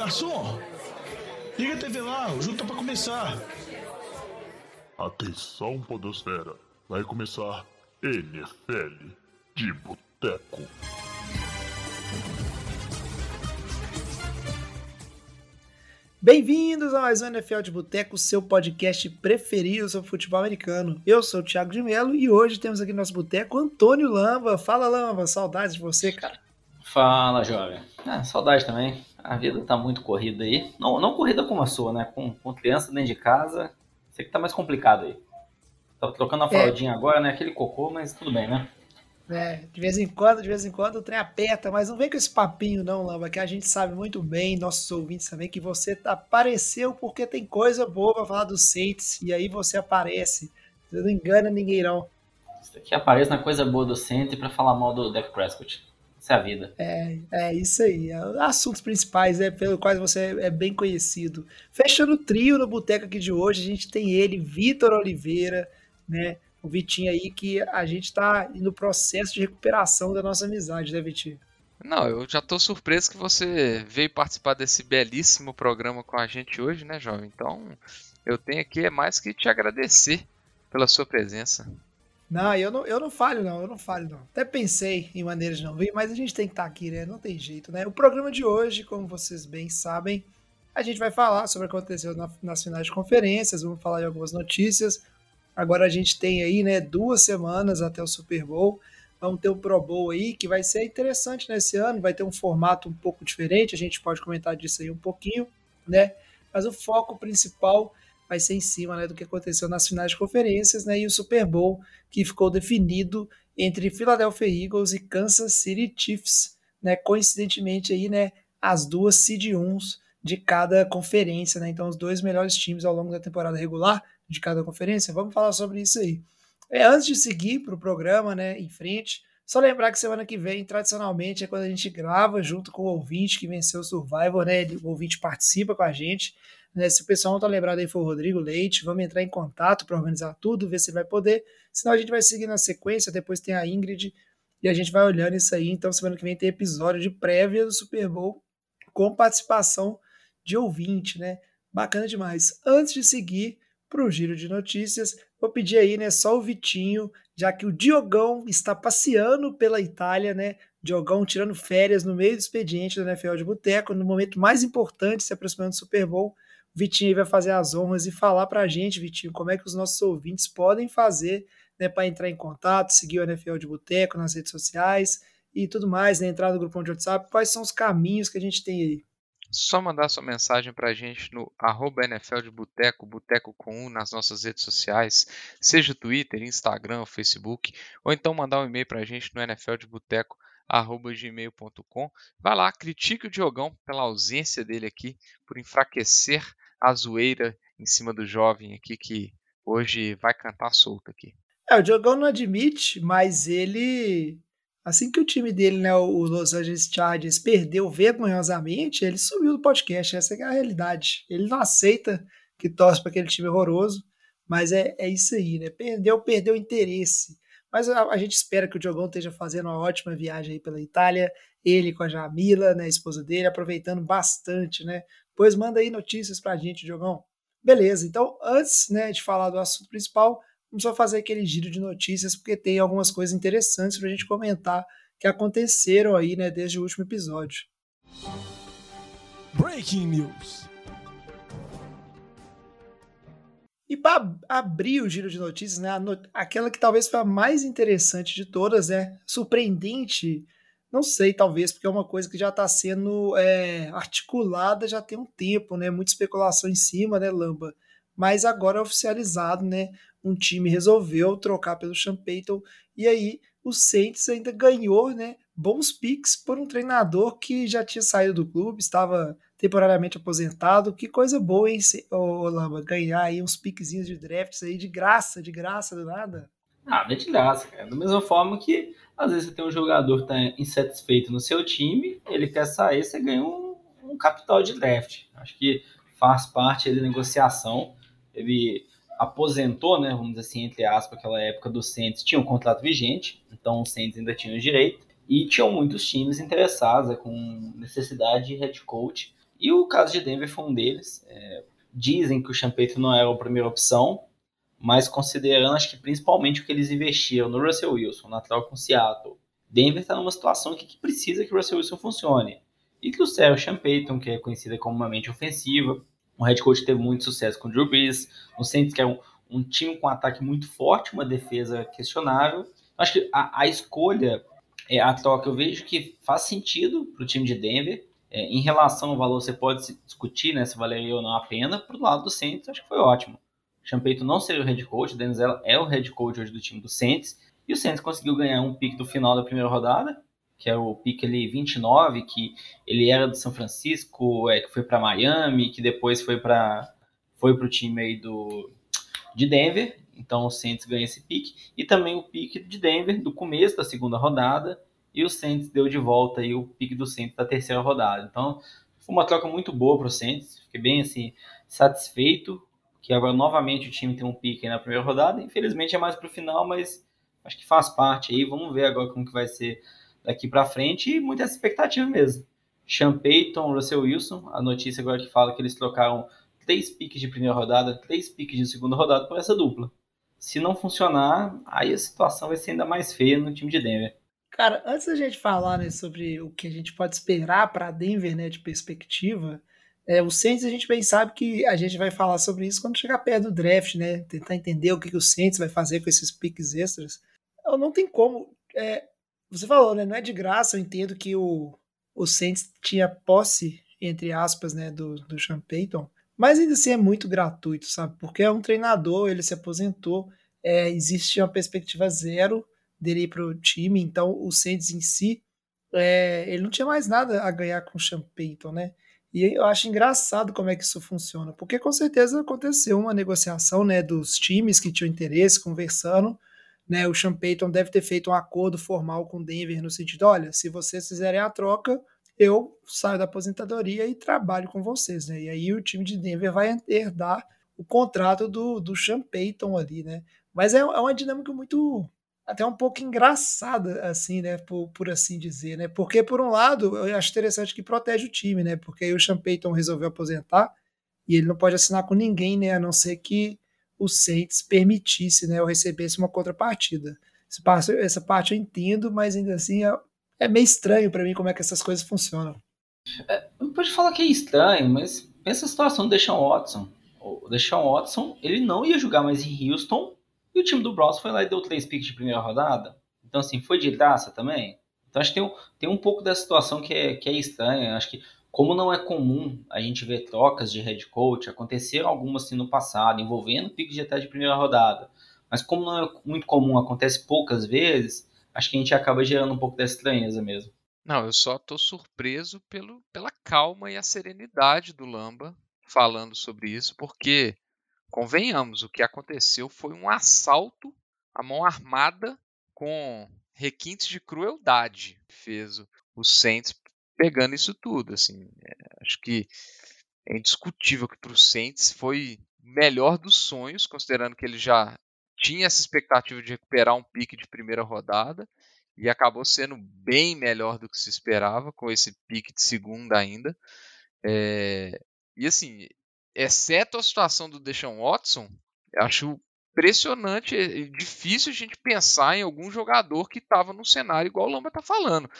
garçom! Liga a TV lá, o jogo tá pra começar. Atenção, Podosfera. Vai começar NFL de Boteco. Bem-vindos a mais um NFL de Boteco, seu podcast preferido sobre futebol americano. Eu sou o Thiago de Melo e hoje temos aqui no nosso boteco Antônio Lamba. Fala, Lamba, saudades de você, cara. Fala, jovem. Ah, saudade também. A vida tá muito corrida aí. Não, não corrida como a sua, né? Com, com criança dentro de casa. Sei que tá mais complicado aí. Tava trocando a é. fraldinha é. agora, né? Aquele cocô, mas tudo bem, né? É, de vez em quando, de vez em quando o trem aperta, mas não vem com esse papinho não, Lamba, que a gente sabe muito bem, nossos ouvintes também, que você apareceu porque tem coisa boa pra falar do Saints, e aí você aparece. Você não engana ninguém não. Isso aqui aparece na coisa boa do Saints pra falar mal do Dak Prescott. Isso é a vida. É, é isso aí. Assuntos principais, né, pelo quais você é bem conhecido. Fechando o trio no Boteco aqui de hoje, a gente tem ele, Vitor Oliveira, né? O Vitinho aí que a gente está no processo de recuperação da nossa amizade, né, Vitinho? Não, eu já estou surpreso que você veio participar desse belíssimo programa com a gente hoje, né, jovem? Então, eu tenho aqui é mais que te agradecer pela sua presença. Não, eu não, eu não falho, não, eu não falho, não. Até pensei em maneiras de não vir, mas a gente tem que estar tá aqui, né? Não tem jeito, né? O programa de hoje, como vocês bem sabem, a gente vai falar sobre o que aconteceu na, nas finais de conferências, vamos falar de algumas notícias. Agora a gente tem aí, né, duas semanas até o Super Bowl. Vamos ter o Pro Bowl aí, que vai ser interessante nesse ano, vai ter um formato um pouco diferente, a gente pode comentar disso aí um pouquinho, né? Mas o foco principal vai ser em cima né, do que aconteceu nas finais de conferências né, e o Super Bowl, que ficou definido entre Philadelphia Eagles e Kansas City Chiefs. Né, coincidentemente, aí, né, as duas seed 1 de cada conferência. Né, então, os dois melhores times ao longo da temporada regular de cada conferência. Vamos falar sobre isso aí. É, antes de seguir para o programa né, em frente, só lembrar que semana que vem, tradicionalmente, é quando a gente grava junto com o ouvinte que venceu o Survivor, né? O ouvinte participa com a gente. Né? Se o pessoal não está lembrado aí foi o Rodrigo Leite, vamos entrar em contato para organizar tudo, ver se vai poder. Senão a gente vai seguir na sequência, depois tem a Ingrid e a gente vai olhando isso aí. Então, semana que vem tem episódio de prévia do Super Bowl com participação de ouvinte, né? Bacana demais. Antes de seguir para o giro de notícias, vou pedir aí, né, só o Vitinho, já que o Diogão está passeando pela Itália, né? Diogão tirando férias no meio do expediente da NFL de Boteco, no momento mais importante, se aproximando do Super Bowl. Vitinho vai fazer as honras e falar para a gente, Vitinho, como é que os nossos ouvintes podem fazer né, para entrar em contato, seguir o NFL de Boteco nas redes sociais e tudo mais, né, entrar no grupo de WhatsApp. Quais são os caminhos que a gente tem aí? Só mandar sua mensagem para a gente no arroba NFL de Boteco, Boteco com um nas nossas redes sociais, seja Twitter, Instagram, Facebook, ou então mandar um e-mail para a gente no NFL de Boteco gmail.com. Vai lá, critique o Diogão pela ausência dele aqui, por enfraquecer a zoeira em cima do jovem aqui que hoje vai cantar solto aqui. É, o Diogão não admite, mas ele. Assim que o time dele, né, o Los Angeles Chargers, perdeu vergonhosamente, ele sumiu do podcast. Essa é a realidade. Ele não aceita que torce para aquele time horroroso, mas é, é isso aí, né? Perdeu, perdeu interesse. Mas a, a, gente espera que o Diogão esteja fazendo uma ótima viagem aí pela Itália, ele com a Jamila, né, a esposa dele, aproveitando bastante, né? Pois manda aí notícias pra gente, Diogão. Beleza, então antes né, de falar do assunto principal, vamos só fazer aquele giro de notícias, porque tem algumas coisas interessantes pra gente comentar que aconteceram aí, né, desde o último episódio. Breaking News. E para abrir o giro de notícias, né, aquela que talvez foi a mais interessante de todas, é surpreendente, não sei, talvez, porque é uma coisa que já está sendo é, articulada já tem um tempo, né? Muita especulação em cima, né, Lamba? Mas agora é oficializado, né? Um time resolveu trocar pelo Sean Payton, e aí o Saints ainda ganhou, né? Bons picks por um treinador que já tinha saído do clube, estava temporariamente aposentado. Que coisa boa, hein, ô, Lamba, ganhar aí uns piquezinhos de drafts aí de graça, de graça, do nada. Ah, não é de graça, cara. Da mesma forma que às vezes você tem um jogador que tá insatisfeito no seu time, ele quer sair, você ganha um, um capital de draft. Acho que faz parte da negociação. Ele aposentou, né, vamos dizer assim, entre aspas, aquela época do Saints, tinha um contrato vigente, então o Saints ainda tinha o direito, e tinham muitos times interessados, é, com necessidade de head coach, E o caso de Denver foi um deles. É, dizem que o Champeito não era a primeira opção, mas considerando, acho que principalmente o que eles investiram no Russell Wilson, na troca com Seattle, Denver está numa situação que, que, precisa que o Russell Wilson funcione. E que o Sérgio Champeyton, que é conhecida como uma mente ofensiva, um head coach teve muito sucesso com o Drew Brees, no Saints que é um, um time com um ataque muito forte, uma defesa questionável. Acho que a, a escolha, é, a troca, eu vejo que faz sentido para o time de Denver. É, em relação ao valor, você pode discutir né, se valeria ou não a pena. Para o lado do Saints, acho que foi ótimo. Champeito não seria o head coach, o Denzel é o head coach hoje do time do Saints. E o Saints conseguiu ganhar um pick do final da primeira rodada, que é o pick ali 29, que ele era do São Francisco, é, que foi para Miami, que depois foi para foi o time aí do, de Denver. Então o Saints ganha esse pick. E também o pick de Denver do começo da segunda rodada. E o Saints deu de volta aí o pick do Saints da terceira rodada. Então foi uma troca muito boa para o Saints. Fiquei bem assim satisfeito que agora novamente o time tem um pique na primeira rodada. Infelizmente é mais para o final, mas acho que faz parte aí. Vamos ver agora como que vai ser daqui para frente e muita expectativa mesmo. Sean Payton, Russell Wilson, a notícia agora que fala que eles trocaram três piques de primeira rodada, três piques de segunda rodada por essa dupla. Se não funcionar, aí a situação vai ser ainda mais feia no time de Denver. Cara, antes da gente falar né, sobre o que a gente pode esperar para Denver né, de perspectiva, é, o Saints a gente bem sabe que a gente vai falar sobre isso quando chegar perto do draft, né? Tentar entender o que, que o Saints vai fazer com esses piques extras. Não tem como. É, você falou, né? Não é de graça, eu entendo que o, o Saints tinha posse, entre aspas, né, do, do Sean Payton, mas ainda assim é muito gratuito, sabe? Porque é um treinador, ele se aposentou, é, existe uma perspectiva zero dele para o time, então o Saints em si, é, ele não tinha mais nada a ganhar com o Sean Payton, né? E eu acho engraçado como é que isso funciona, porque com certeza aconteceu uma negociação né, dos times que tinham interesse, conversando. Né, o Sean Payton deve ter feito um acordo formal com o Denver no sentido: olha, se vocês fizerem a troca, eu saio da aposentadoria e trabalho com vocês. Né? E aí o time de Denver vai herdar o contrato do, do Sean Payton ali. Né? Mas é, é uma dinâmica muito até um pouco engraçada, assim, né, por, por assim dizer, né, porque por um lado eu acho interessante que protege o time, né, porque aí o Sean Payton resolveu aposentar e ele não pode assinar com ninguém, né, a não ser que o Saints permitisse, né, ou recebesse uma contrapartida. Essa parte, essa parte eu entendo, mas ainda assim é, é meio estranho para mim como é que essas coisas funcionam. É, não pode falar que é estranho, mas pensa a situação do Deshaun Watson. O Deshaun Watson, ele não ia jogar mais em Houston e o time do Browns foi lá e deu três picks de primeira rodada. Então, assim, foi de graça também. Então, acho que tem um, tem um pouco dessa situação que é, que é estranha. Acho que, como não é comum a gente ver trocas de head coach, aconteceram algumas assim no passado, envolvendo piques de até de primeira rodada. Mas, como não é muito comum, acontece poucas vezes, acho que a gente acaba gerando um pouco dessa estranheza mesmo. Não, eu só estou surpreso pelo, pela calma e a serenidade do Lamba falando sobre isso, porque Convenhamos, o que aconteceu foi um assalto à mão armada com requintes de crueldade. Fez o Saints pegando isso tudo. Assim, é, acho que é indiscutível que para o Saints foi melhor dos sonhos, considerando que ele já tinha essa expectativa de recuperar um pique de primeira rodada e acabou sendo bem melhor do que se esperava com esse pique de segunda ainda. É, e assim, exceto a situação do Deshaun Watson, acho impressionante e difícil a gente pensar em algum jogador que estava no cenário igual o Lamba tá falando.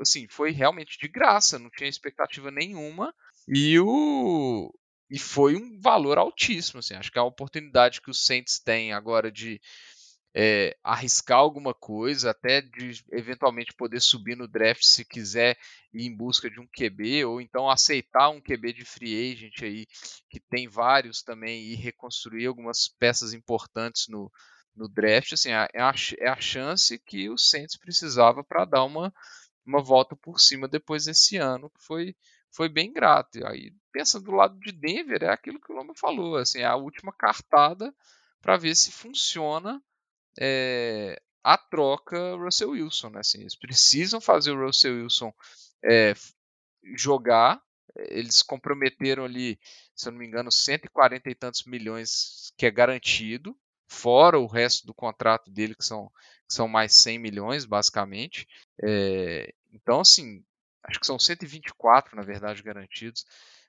Assim, foi realmente de graça, não tinha expectativa nenhuma e o e foi um valor altíssimo, assim. Acho que a oportunidade que o Saints tem agora de é, arriscar alguma coisa, até de eventualmente poder subir no draft se quiser ir em busca de um QB, ou então aceitar um QB de free agent aí, que tem vários também, e reconstruir algumas peças importantes no, no draft, assim, é a, é a chance que o Saints precisava para dar uma, uma volta por cima depois desse ano, que foi, foi bem grato. Aí, pensando do lado de Denver, é aquilo que o Loma falou, assim, é a última cartada para ver se funciona é, a troca Russell Wilson. Né? Assim, eles precisam fazer o Russell Wilson é, jogar. Eles comprometeram ali, se eu não me engano, 140 e tantos milhões que é garantido, fora o resto do contrato dele, que são, que são mais 100 milhões, basicamente. É, então, assim, acho que são 124, na verdade, garantidos.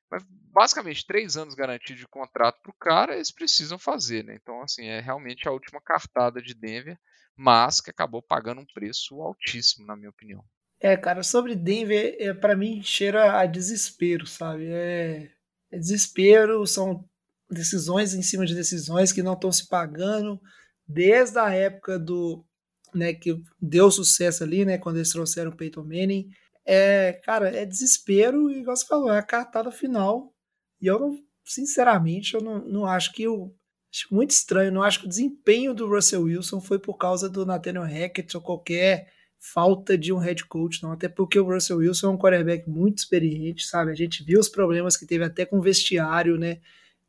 Mas basicamente três anos garantidos de contrato para o cara, eles precisam fazer, né? Então, assim, é realmente a última cartada de Denver, mas que acabou pagando um preço altíssimo, na minha opinião. É, cara, sobre Denver, é, para mim cheira a desespero, sabe? É, é desespero, são decisões em cima de decisões que não estão se pagando desde a época do, né, que deu sucesso ali, né, quando eles trouxeram o Peyton Manning. É, cara, é desespero e, igual você falou, é a cartada final. E eu não, sinceramente, eu não, não acho que o. Acho muito estranho, não acho que o desempenho do Russell Wilson foi por causa do Nathaniel Hackett ou qualquer falta de um head coach, não. Até porque o Russell Wilson é um quarterback muito experiente, sabe? A gente viu os problemas que teve até com o vestiário, né?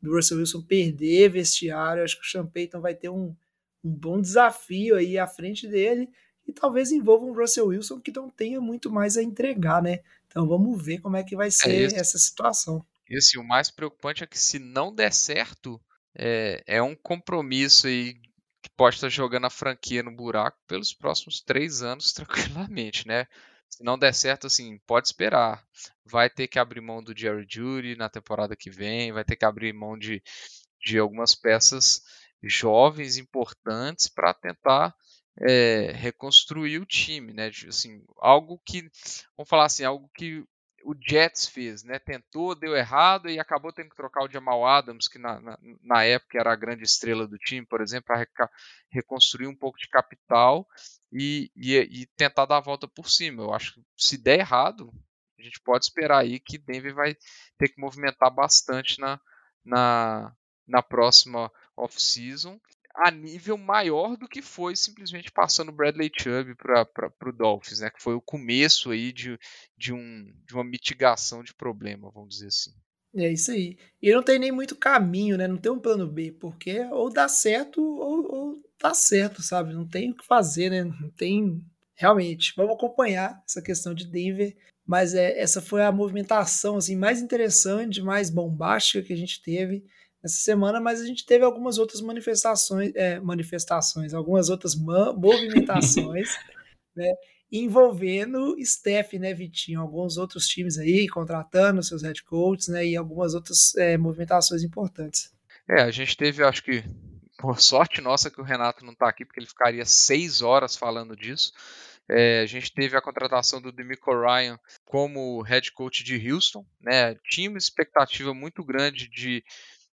Do Russell Wilson perder vestiário. Acho que o Sean Payton vai ter um, um bom desafio aí à frente dele e talvez envolva um Russell Wilson que não tenha muito mais a entregar, né? Então vamos ver como é que vai é ser é essa situação. E assim, o mais preocupante é que se não der certo, é, é um compromisso aí que pode estar jogando a franquia no buraco pelos próximos três anos tranquilamente, né? Se não der certo, assim, pode esperar. Vai ter que abrir mão do Jerry Judy na temporada que vem, vai ter que abrir mão de, de algumas peças jovens importantes para tentar é, reconstruir o time, né? Assim, algo que, vamos falar assim, algo que o Jets fez, né? Tentou, deu errado e acabou tendo que trocar o Jamal Adams, que na, na, na época era a grande estrela do time, por exemplo, para reconstruir um pouco de capital e, e, e, tentar dar a volta por cima. Eu acho que se der errado, a gente pode esperar aí que Denver vai ter que movimentar bastante na, na, na próxima off-season a nível maior do que foi simplesmente passando Bradley Chubb para o Dolphins, né? Que foi o começo aí de, de, um, de uma mitigação de problema, vamos dizer assim. É isso aí. E não tem nem muito caminho, né? Não tem um plano B, porque ou dá certo ou, ou dá certo, sabe? Não tem o que fazer, né? Não tem. Realmente, vamos acompanhar essa questão de Denver, mas é, essa foi a movimentação assim mais interessante, mais bombástica que a gente teve essa semana, mas a gente teve algumas outras manifestações, é, manifestações, algumas outras movimentações, né, envolvendo Steph, né, Vitinho, alguns outros times aí contratando seus head coaches, né, e algumas outras é, movimentações importantes. É, a gente teve, acho que, por sorte nossa que o Renato não está aqui, porque ele ficaria seis horas falando disso. É, a gente teve a contratação do Demico Ryan como head coach de Houston, né? Tinha uma expectativa muito grande de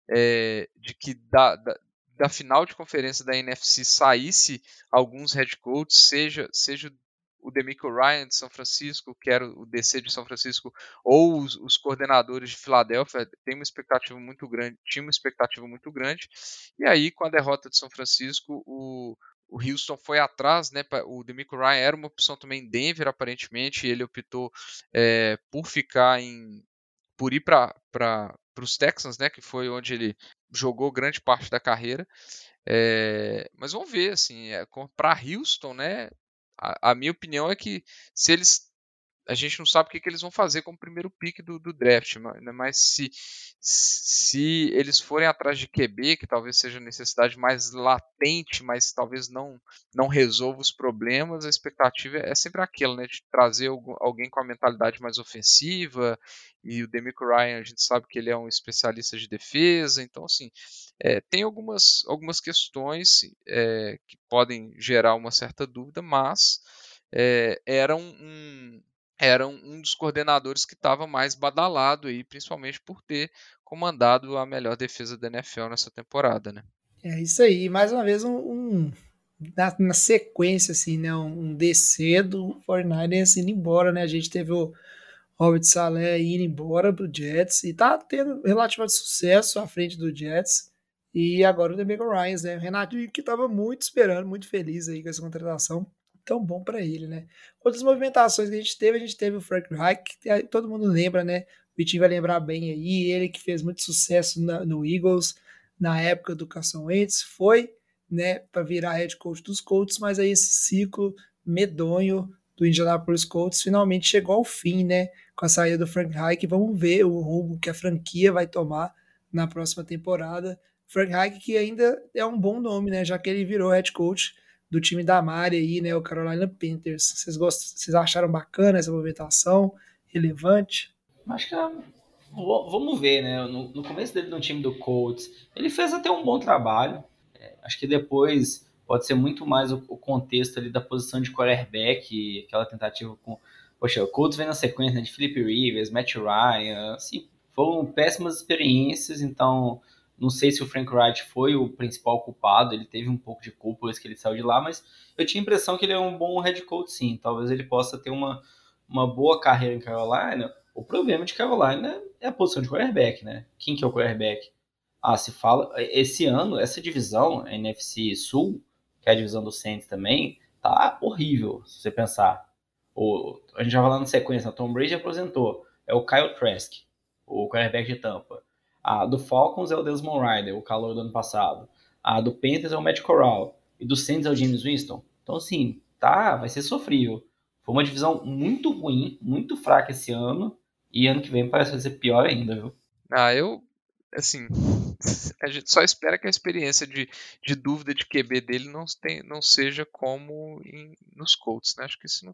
é, de que da, da, da, final de conferência da NFC saísse alguns head coaches, seja, seja o Demico Ryan de São Francisco, que era o DC de São Francisco, ou os, os, coordenadores de Filadélfia, tem uma expectativa muito grande, tinha uma expectativa muito grande, e aí com a derrota de São Francisco, o, o Houston foi atrás, né? O Demico Ryan era uma opção também em Denver, aparentemente, e ele optou é, por ficar em, por ir para para os Texans, né, que foi onde ele jogou grande parte da carreira. É, mas vamos ver, assim, é, para Houston, né, a, a, minha opinião é que se eles a gente não sabe o que, que eles vão fazer com o primeiro pick do, do draft, mas, né, mas se, se eles forem atrás de QB, que talvez seja a necessidade mais latente, mas talvez não, não resolva os problemas, a expectativa é sempre aquela, né, de trazer alguém com a mentalidade mais ofensiva, e o Demico Ryan, a gente sabe que ele é um especialista de defesa, então assim, é, tem algumas, algumas questões é, que podem gerar uma certa dúvida, mas é, era um, um era um dos coordenadores que estava mais badalado aí, principalmente por ter comandado a melhor defesa da NFL nessa temporada, né? É isso aí, mais uma vez um, um na, na, sequência assim, né, um, descer do 49ers indo embora, né? A gente teve o Robert Saleh indo embora pro Jets e tá tendo relativamente sucesso à frente do Jets. E agora o Demico Ryan, né? O Renato que estava muito esperando, muito feliz aí com essa contratação tão bom para ele, né? Outras movimentações que a gente teve, a gente teve o Frank Reich, que todo mundo lembra, né? O Vitinho vai lembrar bem aí, ele que fez muito sucesso na, no Eagles na época do Carson Wentz, foi, né, para virar head coach dos Colts, mas aí esse ciclo medonho do Indianapolis Colts finalmente chegou ao fim, né, com a saída do Frank Reich. Vamos ver o rumo que a franquia vai tomar na próxima temporada. Frank Reich que ainda é um bom nome, né, já que ele virou head coach do time da Mari aí, né, o Carolina Panthers. Vocês gostam, vocês acharam bacana essa movimentação? relevante? Acho que é, vamos ver, né? No, no, começo dele no time do Colts, ele fez até um bom trabalho. É, acho que depois pode ser muito mais o, o, contexto ali da posição de quarterback, aquela tentativa com. Poxa, o Colts vem na sequência né, de Philip Rivers, Matt Ryan, assim, foram péssimas experiências, então não sei se o Frank Wright foi o principal culpado, ele teve um pouco de culpa por que ele saiu de lá, mas eu tinha a impressão que ele é um bom head coach sim, talvez ele possa ter uma, uma boa carreira em Carolina. O problema de Carolina é a posição de quarterback, né? Quem que é o quarterback? Ah, se fala, esse ano, essa divisão, NFC Sul, que é a divisão do Saints também, tá horrível, se você pensar. O, a gente já falando na sequência, o Tom Brady aposentou, é o Kyle Trask, o quarterback de Tampa. A do Falcons é o Desmond Ryder, o calor do ano passado. A do Panthers é o Matt Corral. E do Saints é o James Winston. Então, assim, tá, vai ser sofrível. Foi uma divisão muito ruim, muito fraca esse ano. E ano que vem parece ser pior ainda, viu? Ah, eu. Assim. A gente só espera que a experiência de, de dúvida de QB dele não, tem, não seja como em, nos Colts, né? Acho que se não,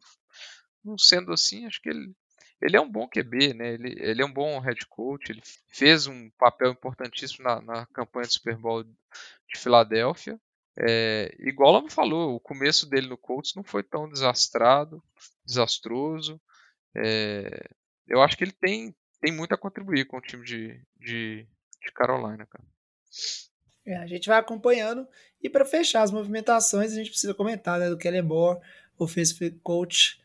não sendo assim, acho que ele, ele é um bom QB, né? Ele, ele é um bom head coach, ele fez um papel importantíssimo na, na campanha do Super Bowl de Filadélfia. É, igual me falou, o começo dele no Colts não foi tão desastrado, desastroso. É, eu acho que ele tem, tem muito a contribuir com o time de, de, de Carolina, cara. É, a gente vai acompanhando. E para fechar as movimentações, a gente precisa comentar né, do Kellen Moore, offensive coach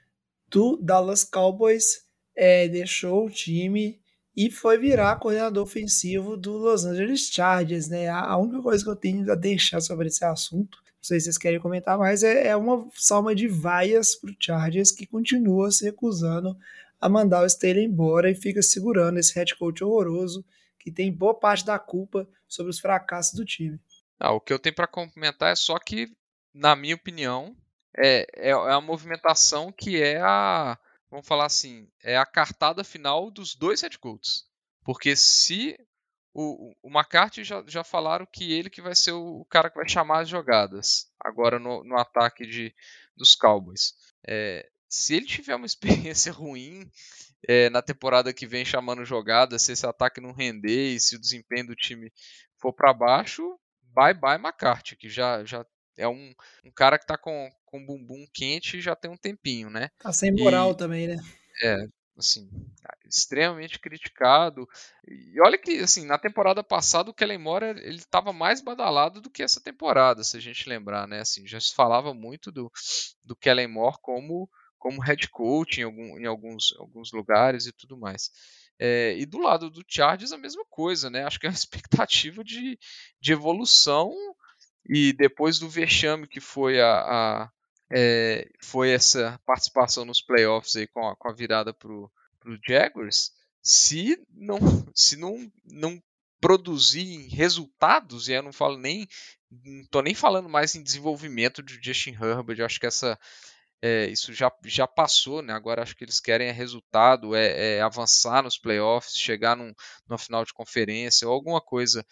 do Dallas Cowboys é, deixou o time e foi virar coordenador ofensivo do Los Angeles Chargers, né? A única coisa que eu tenho a deixar sobre esse assunto, não sei se vocês querem comentar mais, é, é uma salma de vaias para o Chargers que continua se recusando a mandar o Staley embora e fica segurando esse head coach horroroso que tem boa parte da culpa sobre os fracassos do time. Ah, o que eu tenho para comentar é só que, na minha opinião, é, é, é a movimentação que é a vamos falar assim, é a cartada final dos dois head coaches. Porque se o, o McCarthy já, já falaram que ele que vai ser o, cara que vai chamar as jogadas agora no, no ataque de, dos Cowboys. É, se ele tiver uma experiência ruim é, na temporada que vem chamando jogadas, se esse ataque não render e se o desempenho do time for para baixo, bye bye McCarthy, que já, já é um, um cara que está com, com bumbum quente já tem um tempinho, né? Tá sem moral e, também, né? É, assim, extremamente criticado. E olha que, assim, na temporada passada o Kellen Moore ele estava mais badalado do que essa temporada, se a gente lembrar, né? Assim, já se falava muito do, do Kellen Moore como como head coach em, algum, em alguns, alguns lugares e tudo mais. É, e do lado do Chargers a mesma coisa, né? Acho que é uma expectativa de, de evolução e depois do vexame que foi a, a é, foi essa participação nos playoffs aí com a, com a virada pro, pro Jaguars, se não se não, não produzir resultados, e eu não falo nem tô nem falando mais em desenvolvimento de Justin Herbert, eu acho que essa é, isso já, já passou, né? Agora acho que eles querem é resultado, é, é avançar nos playoffs, chegar num, numa final de conferência ou alguma coisa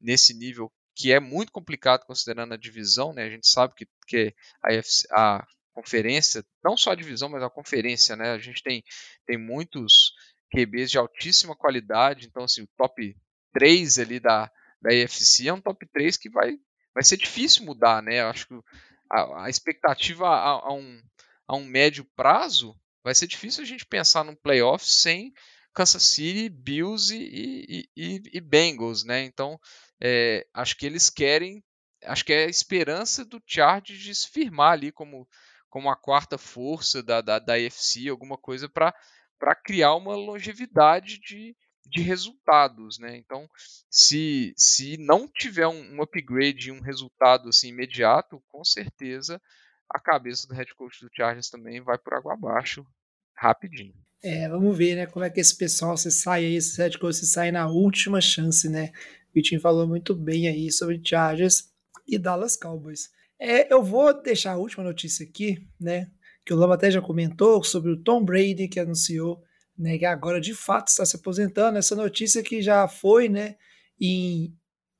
nesse nível que é muito complicado considerando a divisão, né? A gente sabe que, que a, a conferência, não só a divisão, mas a conferência, né? A gente tem, tem muitos QBs de altíssima qualidade, então assim, o top 3 ali da, da é um top 3 que vai, vai ser difícil mudar, né? Eu acho que a, a expectativa a, a, um, a um médio prazo vai ser difícil a gente pensar num playoff sem Kansas City, Bills e, e, e, e Bengals, né? Então é, acho que eles querem, acho que é a esperança do Chargers de se firmar ali como, como a quarta força da, da, da AFC, alguma coisa para criar uma longevidade de, de resultados, né? Então, se, se não tiver um, um upgrade e um resultado assim imediato, com certeza a cabeça do head coach do Chargers também vai por água abaixo rapidinho. É, vamos ver, né, como é que esse pessoal se sai aí, esse head coach se sai na última chance, né? Vitinho falou muito bem aí sobre Chargers e Dallas Cowboys. É, eu vou deixar a última notícia aqui, né? Que o Lama até já comentou sobre o Tom Brady, que anunciou né, que agora de fato está se aposentando. Essa notícia que já foi, né, em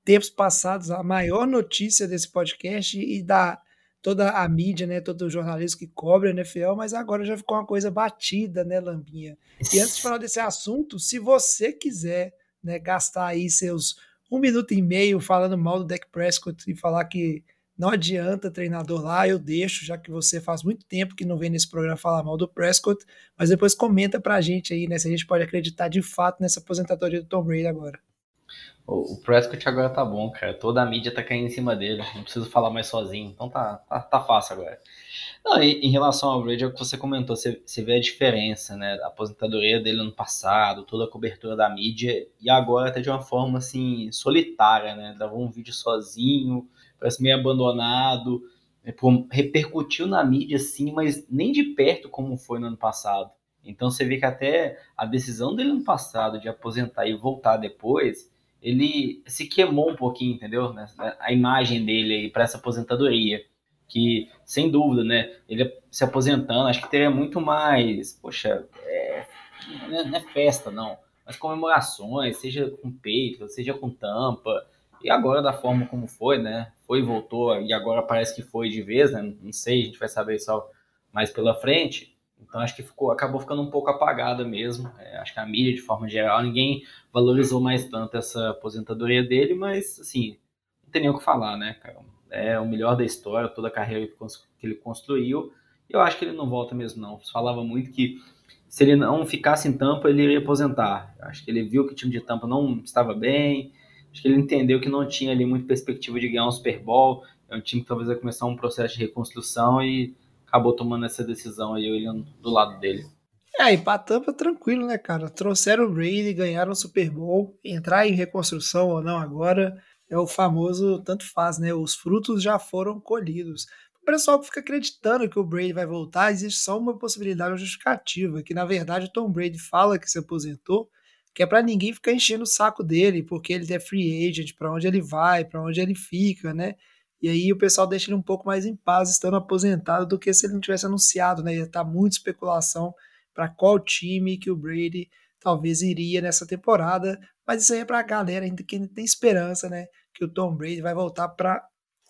tempos passados, a maior notícia desse podcast e da, toda a mídia, né, todo o jornalismo que cobre a NFL, mas agora já ficou uma coisa batida, né, Lambinha? E antes de falar desse assunto, se você quiser né, gastar aí seus um minuto e meio falando mal do Dak Prescott e falar que não adianta treinador lá, eu deixo, já que você faz muito tempo que não vem nesse programa falar mal do Prescott, mas depois comenta pra gente aí, né, se a gente pode acreditar de fato nessa aposentadoria do Tom Brady agora. O, Prescott agora tá bom, cara. Toda a mídia tá caindo em cima dele. Não preciso falar mais sozinho. Então tá, tá, tá fácil agora. Não, e, em relação ao Brady, é o que você comentou. Você, você vê a diferença, né? A aposentadoria dele no passado, toda a cobertura da mídia. E agora até de uma forma, assim, solitária, né? Dava um vídeo sozinho, parece meio abandonado. É, repercutiu na mídia, sim, mas nem de perto como foi no ano passado. Então você vê que até a decisão dele no passado de aposentar e voltar depois ele se queimou um pouquinho, entendeu? A imagem dele aí para essa aposentadoria. Que, sem dúvida, né? Ele se aposentando, acho que teria muito mais. Poxa, é, não é festa, não. Mas comemorações, seja com peito, seja com tampa. E agora, da forma como foi, né? Foi e voltou, e agora parece que foi de vez, né? Não sei, a gente vai saber só mais pela frente. Então acho que ficou, acabou ficando um pouco apagada mesmo. É, acho que a mídia, de forma geral, ninguém valorizou mais tanto essa aposentadoria dele, mas assim, não tem nem o que falar, né, cara? É o melhor da história, toda a carreira que ele construiu. Eu acho que ele não volta mesmo, não. Falava muito que se ele não ficasse em tampa, ele iria aposentar. Acho que ele viu que o time de tampa não estava bem. Acho que ele entendeu que não tinha ali muita perspectiva de ganhar um Super Bowl. É um time que talvez vai começar um processo de reconstrução e acabou tomando essa decisão aí, olhando do lado dele. É, e pra Tampa tranquilo, né, cara? Trouxeram o Brady, ganharam o Super Bowl, entrar em reconstrução ou não agora é o famoso tanto faz, né? Os frutos já foram colhidos. O pessoal que fica acreditando que o Brady vai voltar, existe só uma possibilidade, justificativa, que na verdade o Tom Brady fala que se aposentou, que é para ninguém ficar enchendo o saco dele, porque ele é free agent, para onde ele vai, para onde ele fica, né? E aí o pessoal deixa ele um pouco mais em paz estando aposentado do que se ele não tivesse anunciado, né? Ia estar tá muita especulação para qual time que o Brady talvez iria nessa temporada, mas isso aí é para a galera ainda que tem esperança, né? Que o Tom Brady vai voltar para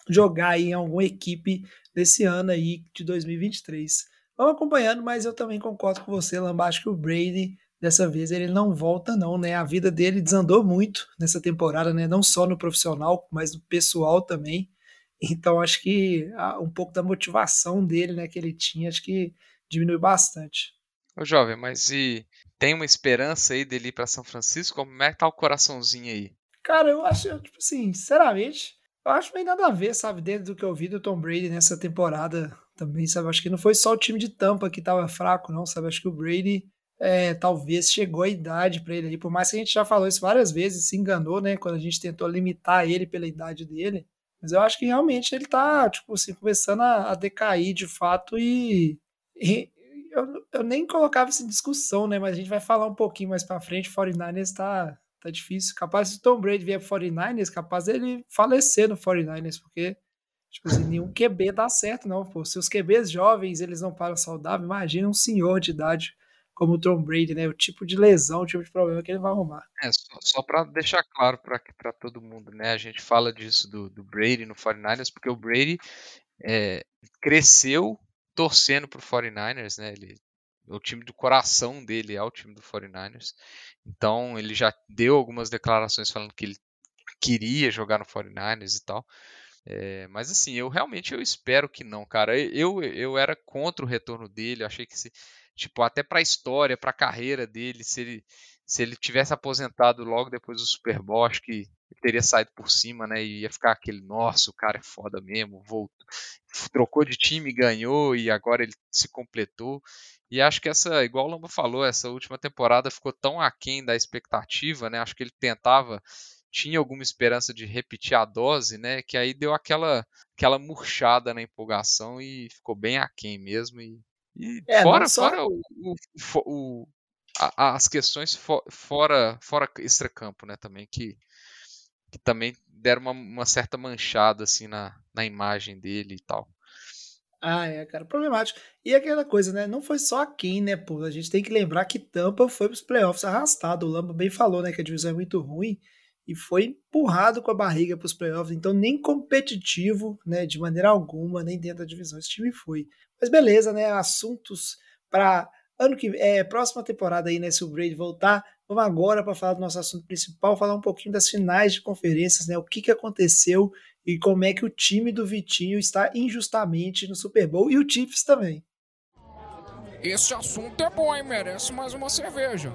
jogar aí em alguma equipe desse ano aí de 2023. Vamos acompanhando, mas eu também concordo com você, Lamba. Acho que o Brady dessa vez ele não volta não, né? A vida dele desandou muito nessa temporada, né? Não só no profissional, mas no pessoal também. Então acho que um pouco da motivação dele, né, que ele tinha, acho que diminui bastante. Ô jovem, mas e tem uma esperança aí dele ir para São Francisco? Como é que tá o coraçãozinho aí? Cara, eu acho, tipo assim, sinceramente, eu acho meio nada a ver, sabe, dentro do que eu vi do Tom Brady nessa temporada também, sabe? Acho que não foi só o time de Tampa que tava fraco, não, sabe? Acho que o Brady é, talvez chegou a idade para ele ali, por mais que a gente já falou isso várias vezes, se enganou, né, quando a gente tentou limitar ele pela idade dele. Mas eu acho que realmente ele tá, tipo assim, começando a, a decair de fato e, e eu, eu, nem colocava isso em discussão, né? Mas a gente vai falar um pouquinho mais pra frente. 49ers tá, tá difícil. Capaz se o Tom Brady vier pro 49ers, capaz dele falecer no 49ers, porque, tipo assim, nenhum QB dá certo, não. Pô, se os QBs jovens eles não param saudável, imagina um senhor de idade como o Tom Brady, né? O tipo de lesão, o tipo de problema que ele vai arrumar. É, só, só para deixar claro para todo mundo, né? A gente fala disso do, do Brady no 49ers, porque o Brady é, cresceu torcendo pro 49ers, né? Ele, o time do coração dele é o time do 49ers. Então ele já deu algumas declarações falando que ele queria jogar no 49ers e tal. É, mas assim, eu realmente eu espero que não, cara. Eu, eu era contra o retorno dele, achei que se, tipo, até para a história, para a carreira dele, se ele, se ele tivesse aposentado logo depois do Super Bowl, acho que teria saído por cima, né? E ia ficar aquele, nossa, o cara é foda mesmo, voltou, trocou de time, ganhou e agora ele se completou. E acho que essa, igual o Lamba falou, essa última temporada ficou tão aquém da expectativa, né? Acho que ele tentava, tinha alguma esperança de repetir a dose, né? Que aí deu aquela, aquela murchada na empolgação e ficou bem aquém mesmo. E e é, fora, só... fora o, o, o a, as questões for, fora, fora extracampo, né, também, que, que também deram uma, uma, certa manchada, assim, na, na imagem dele e tal. Ah, é, cara, problemático. E aquela coisa, né, não foi só quem, né, pô, a gente tem que lembrar que Tampa foi pros playoffs arrastado, o Lamba bem falou, né, que a divisão é muito ruim, e foi empurrado com a barriga para os playoffs, então nem competitivo, né, de maneira alguma, nem dentro da divisão esse time foi. Mas beleza, né, assuntos para ano que é, próxima temporada aí, né, se o Brady voltar, vamos agora para falar do nosso assunto principal, falar um pouquinho das finais de conferências, né, o que, que aconteceu e como é que o time do Vitinho está injustamente no Super Bowl e o Chiefs também. Esse assunto é bom, hein? Merece mais uma cerveja.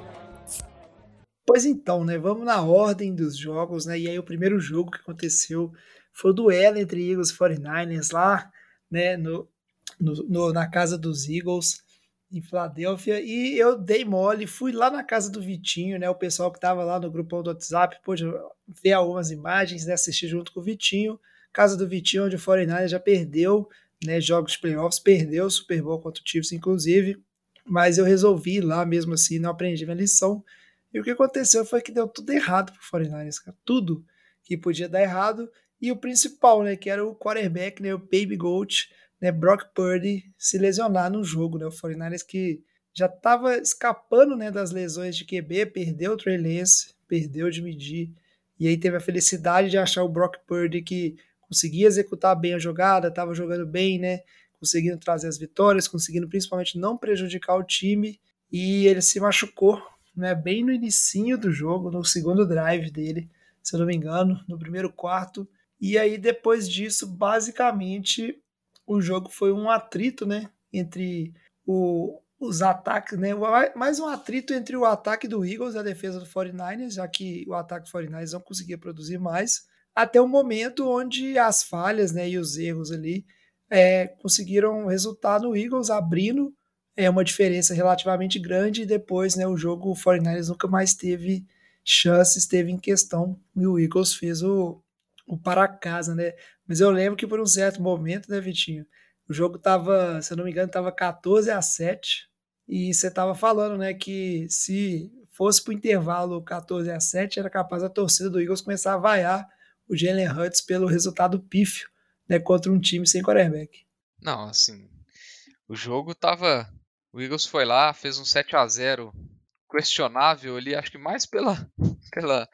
Pois então, né? Vamos na ordem dos jogos, né? E aí o primeiro jogo que aconteceu foi o duelo entre Eagles e 49ers lá, né? No, no, no, na casa dos Eagles em Filadélfia e eu dei mole, fui lá na casa do Vitinho, né? O pessoal que tava lá no grupão do WhatsApp pôde ver algumas imagens, né? Assistir junto com o Vitinho. Casa do Vitinho, onde o 49 já perdeu, né? Jogos de playoffs, perdeu o Super Bowl contra o Chiefs, inclusive. Mas eu resolvi lá mesmo assim, não aprendi minha lição. E o que aconteceu foi que deu tudo errado pro 49ers, cara. Tudo que podia dar errado. E o principal, né? Que era o quarterback, né? O Baby Goat né, Brock Purdy se lesionar no jogo, né? O 49ers que já estava escapando, né, das lesões de QB, perdeu o Trey Lance, perdeu de medir, e aí teve a felicidade de achar o Brock Purdy que conseguia executar bem a jogada, estava jogando bem, né, conseguindo trazer as vitórias, conseguindo principalmente não prejudicar o time, e ele se machucou, né, bem no inicinho do jogo, no segundo drive dele, se eu não me engano, no primeiro quarto, e aí depois disso, basicamente, o jogo foi um atrito, né, entre o, os ataques, né, mais um atrito entre o ataque do Eagles e a defesa do 49ers, já que o ataque do 49ers não conseguia produzir mais, até o momento onde as falhas, né, e os erros ali é, conseguiram resultar no Eagles abrindo é uma diferença relativamente grande e depois, né, o jogo o 49ers nunca mais teve chances, teve em questão e o Eagles fez o, o para casa, né? Mas eu lembro que por um certo momento, né, Vitinho? O jogo tava, se eu não me engano, tava 14 a 7. E você tava falando, né, que se fosse pro intervalo 14 a 7, era capaz a torcida do Eagles começar a vaiar o Jalen Hurts pelo resultado pífio, né, contra um time sem quarterback. Não, assim, o jogo tava, o Eagles foi lá, fez um 7 a 0 questionável ali, acho que mais pela pela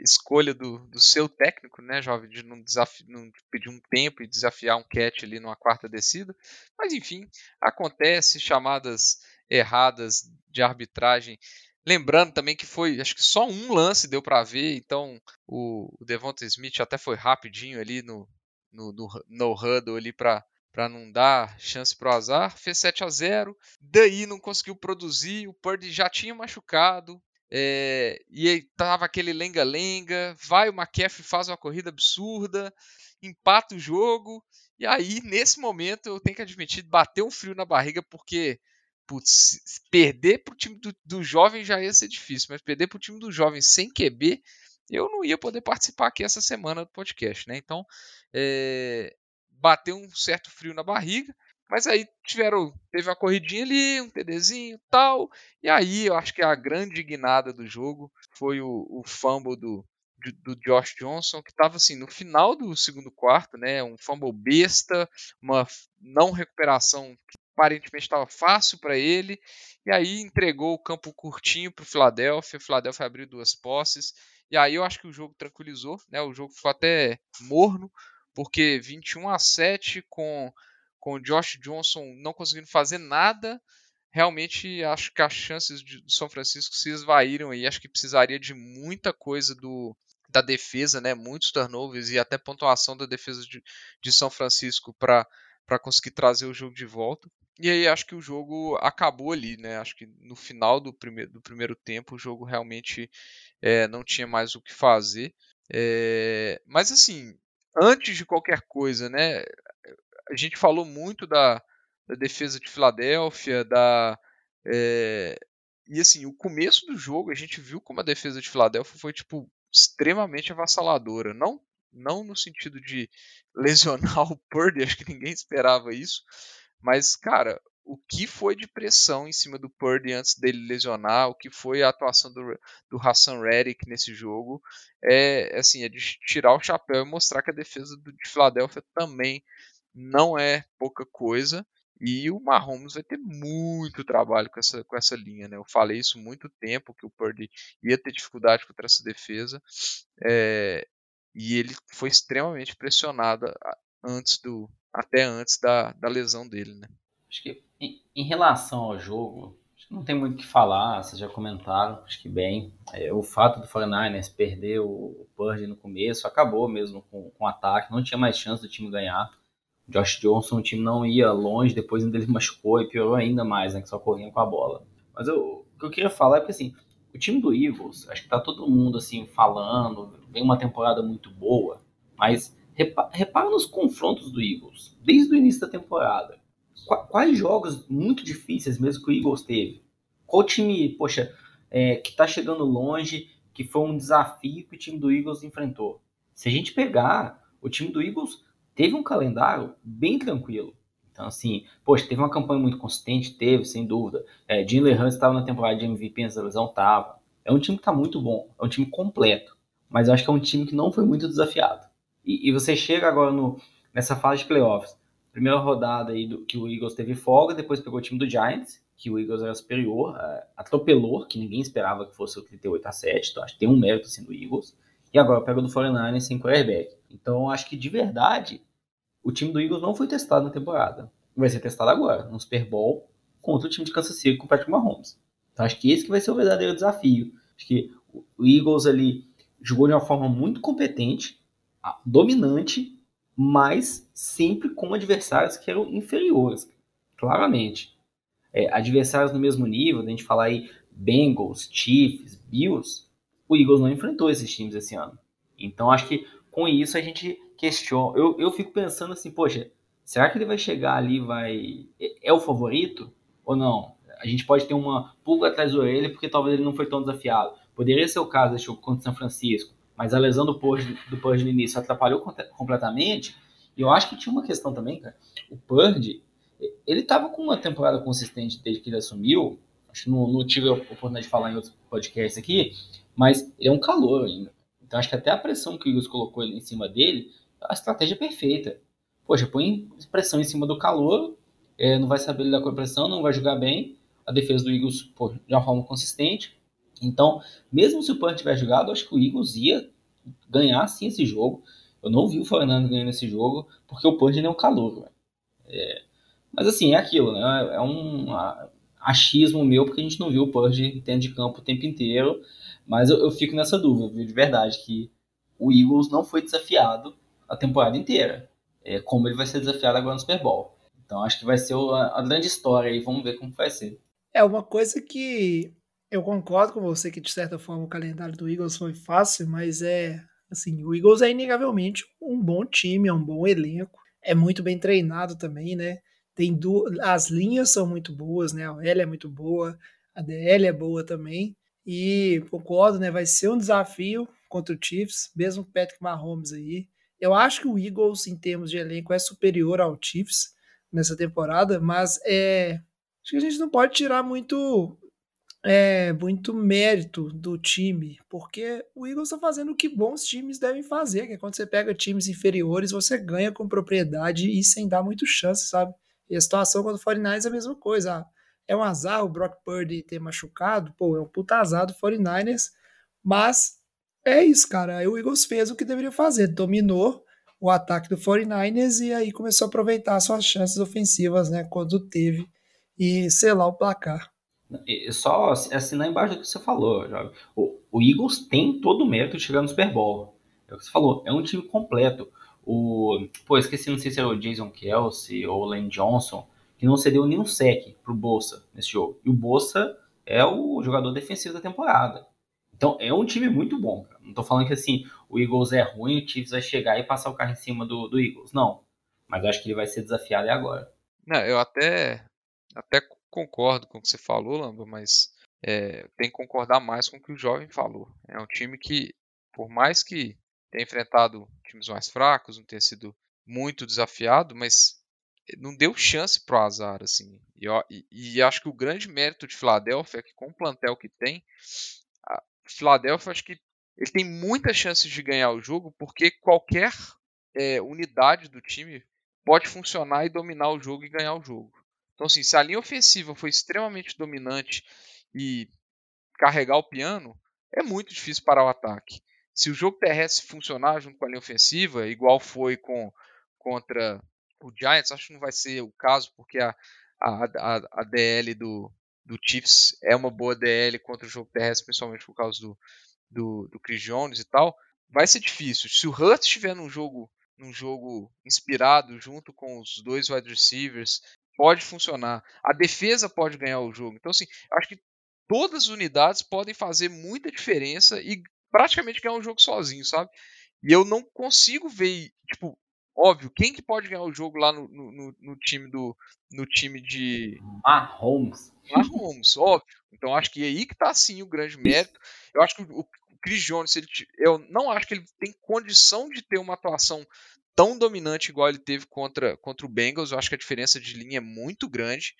escolha do, do seu técnico, né, jovem, de não, desafiar, não pedir um tempo e desafiar um catch ali numa quarta descida. Mas enfim, acontece chamadas erradas de arbitragem. Lembrando também que foi, acho que só um lance deu para ver, então o, o Devonta Smith até foi rapidinho ali no no, no, no huddle ali para para não dar chance pro azar, fez 7 a 0, daí não conseguiu produzir, o Purdy já tinha machucado, é, e tava aquele lenga-lenga, vai o McCaffrey faz uma corrida absurda, empata o jogo, e aí nesse momento eu tenho que admitir, bateu um frio na barriga, porque putz, perder pro time do, do jovem já ia ser difícil, mas perder pro time do jovem sem QB, eu não ia poder participar aqui essa semana do podcast, né? Então, é, bateu um certo frio na barriga, mas aí tiveram, teve uma corridinha ali, um TDzinho tal. E aí eu acho que a grande guinada do jogo foi o, o fumble do, do Josh Johnson, que estava assim no final do segundo quarto, né? Um fumble besta, uma não recuperação que aparentemente estava fácil para ele. E aí entregou o campo curtinho para o Philadelphia. O Philadelphia abriu duas posses. E aí eu acho que o jogo tranquilizou, né? O jogo ficou até morno, porque 21 a 7 com com o Josh Johnson não conseguindo fazer nada, realmente acho que as chances de São Francisco se esvaíram aí. Acho que precisaria de muita coisa do da defesa, né? Muitos turnovers e até pontuação da defesa de, de São Francisco para conseguir trazer o jogo de volta. E aí acho que o jogo acabou ali, né? Acho que no final do primeiro, do primeiro tempo o jogo realmente é, não tinha mais o que fazer. É, mas assim, antes de qualquer coisa, né? A gente falou muito da, da defesa de Filadélfia, da é, e assim o começo do jogo a gente viu como a defesa de Filadélfia foi tipo extremamente avassaladora, não não no sentido de lesionar o Purdy, acho que ninguém esperava isso, mas cara, o que foi de pressão em cima do Purdy antes dele lesionar, o que foi a atuação do, do Hassan Reddick nesse jogo, é assim, é de tirar o chapéu e mostrar que a defesa do, de Filadélfia também não é pouca coisa. E o Mahomes vai ter muito trabalho com essa, com essa linha, né? Eu falei isso muito tempo que o Purdy ia ter dificuldade contra essa defesa. É, e ele foi extremamente pressionado antes do até antes da, da lesão dele, né? Acho que em, em relação ao jogo, não tem muito o que falar, vocês já comentaram, acho que bem. É, o fato do 49ers perder o Purdy no começo acabou mesmo com, com o ataque, não tinha mais chance do time ganhar. Josh Johnson, o time não ia longe, depois ainda ele machucou e piorou ainda mais, né, que só corriam com a bola. Mas eu, o que eu queria falar é que assim, o time do Eagles, acho que tá todo mundo assim falando, vem uma temporada muito boa, mas repara, repara nos confrontos do Eagles, desde o início da temporada. Quais jogos muito difíceis mesmo que o Eagles teve? Qual time, poxa, é, que tá chegando longe, que foi um desafio que o time do Eagles enfrentou? Se a gente pegar, o time do Eagles teve um calendário bem tranquilo. Então, assim, poxa, teve uma campanha muito consistente, teve, sem dúvida. É, Jim estava na temporada de MVP antes da lesão, estava. É um time que está muito bom, é um time completo. Mas eu acho que é um time que não foi muito desafiado. E, e você chega agora no, nessa fase de playoffs. Primeira rodada aí do, que o Eagles teve folga, depois pegou o time do Giants, que o Eagles era superior, uh, atropelou, que ninguém esperava que fosse o 38 a 7, então acho que tem um mérito assim do Eagles. E agora pega do 49ers sem quarterback. Então acho que de verdade o time do Eagles não foi testado na temporada. Vai ser testado agora, no Super Bowl, contra o time de Kansas City com o Patrick Mahomes. Então acho que esse que vai ser o verdadeiro desafio. Acho que o Eagles ali jogou de uma forma muito competente, dominante, mas sempre com adversários que eram inferiores, claramente. É, adversários no mesmo nível, a gente falar aí Bengals, Chiefs, Bills, o Eagles não enfrentou esses times esse ano. Então acho que com isso a gente questiona. Eu, eu fico pensando assim, poxa, será que ele vai chegar ali vai. É, é o favorito? Ou não? A gente pode ter uma pulga atrás da orelha porque talvez ele não foi tão desafiado. Poderia ser o caso desse jogo contra o São Francisco, mas a lesão do Purge, do Purge no início atrapalhou completamente. E eu acho que tinha uma questão também, cara. O Purge, ele tava com uma temporada consistente desde que ele assumiu. Acho que não, não tive a oportunidade de falar em outros podcasts aqui, mas ele é um calor ainda. Então acho que até a pressão que o Eagles colocou em cima dele a estratégia perfeita. Poxa, põe pressão em cima do calor, é, não vai saber lidar com a pressão, não vai jogar bem. A defesa do Eagles pô, de uma forma consistente. Então, mesmo se o Pan tiver jogado, acho que o Eagles ia ganhar sim esse jogo. Eu não vi o Fernando ganhando esse jogo, porque o Purge é um calor. É, mas assim, é aquilo, né? É um achismo meu, porque a gente não viu o Purge dentro de campo o tempo inteiro. Mas eu, eu fico nessa dúvida, viu, de verdade, que o Eagles não foi desafiado a temporada inteira. É, como ele vai ser desafiado agora no Super Bowl. Então acho que vai ser a, grande história e vamos ver como vai ser. É uma coisa que eu concordo com você que de certa forma o calendário do Eagles foi fácil, mas é assim, o Eagles é inegavelmente um bom time, é um bom elenco, é muito bem treinado também, né? Tem duas, as linhas são muito boas, né? A OL é muito boa, a DL é boa também. E concordo, né? Vai ser um desafio contra o Chiefs, mesmo com o Patrick Mahomes aí. Eu acho que o Eagles, em termos de elenco, é superior ao Chiefs nessa temporada, mas é, acho que a gente não pode tirar muito é, muito mérito do time, porque o Eagles está fazendo o que bons times devem fazer, que é quando você pega times inferiores, você ganha com propriedade e sem dar muito chance, sabe? E a situação quando o 49ers é a mesma coisa. É um azar o Brock Purdy ter machucado, pô, é um puta azar do 49ers, mas é isso, cara. O Eagles fez o que deveria fazer, dominou o ataque do 49ers e aí começou a aproveitar suas chances ofensivas, né, quando teve e selar o placar. E só assinar embaixo do que você falou, Jovem. O, o Eagles tem todo o mérito de chegar no Super Bowl. É o que você falou, é um time completo. O, pô, esqueci, não sei se era o Jason Kelsey ou o Lane Johnson, que não cedeu nenhum sec pro Bolsa nesse jogo. E o Bolsa é o jogador defensivo da temporada. Então é um time muito bom. Cara. Não tô falando que assim, o Eagles é ruim, o Chiefs vai chegar e passar o carro em cima do, do Eagles. Não. Mas acho que ele vai ser desafiado agora. Não, eu até, até concordo com o que você falou, Lamba, mas é, tem que concordar mais com o que o jovem falou. É um time que, por mais que tenha enfrentado times mais fracos, não tenha sido muito desafiado, mas não deu chance pro azar, assim. E, e, e acho que o grande mérito de Filadélfia é que com o plantel que tem, Philadelphia, acho que ele tem muitas chances de ganhar o jogo, porque qualquer é, unidade do time pode funcionar e dominar o jogo e ganhar o jogo. Então, assim, se a linha ofensiva foi extremamente dominante e carregar o piano, é muito difícil parar o ataque. Se o jogo terrestre funcionar junto com a linha ofensiva, igual foi com contra o Giants, acho que não vai ser o caso, porque a, a, a, a DL do, do Chiefs é uma boa DL contra o jogo terrestre, principalmente por causa do, do, do Chris Jones e tal. Vai ser difícil. Se o Hurts estiver num jogo, num jogo inspirado junto com os dois wide receivers, pode funcionar. A defesa pode ganhar o jogo. Então, assim, acho que todas as unidades podem fazer muita diferença e praticamente ganhar um jogo sozinho, sabe? E eu não consigo ver, tipo, óbvio, quem que pode ganhar o jogo lá no, no, no time do no time de Mahomes. Mahomes, óbvio. Então acho que é aí que tá sim o grande mérito. Eu acho que o, o Chris Jones, ele, eu não acho que ele tem condição de ter uma atuação tão dominante igual ele teve contra, contra o Bengals. Eu acho que a diferença de linha é muito grande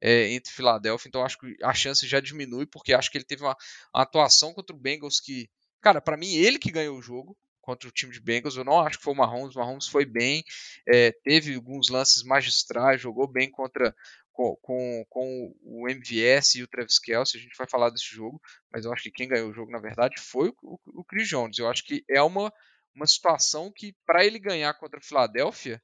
é, entre Filadélfia, então acho que a chance já diminui, porque acho que ele teve uma, uma atuação contra o Bengals que, cara, para mim, ele que ganhou o jogo contra o time de Bengals. Eu não acho que foi o Mahomes. O Mahomes foi bem, é, teve alguns lances magistrais, jogou bem contra com, com, o MVS e o Travis Kelce. A gente vai falar desse jogo, mas eu acho que quem ganhou o jogo, na verdade, foi o, o, o Chris Jones. Eu acho que é uma, uma situação que, para ele ganhar contra a Filadélfia,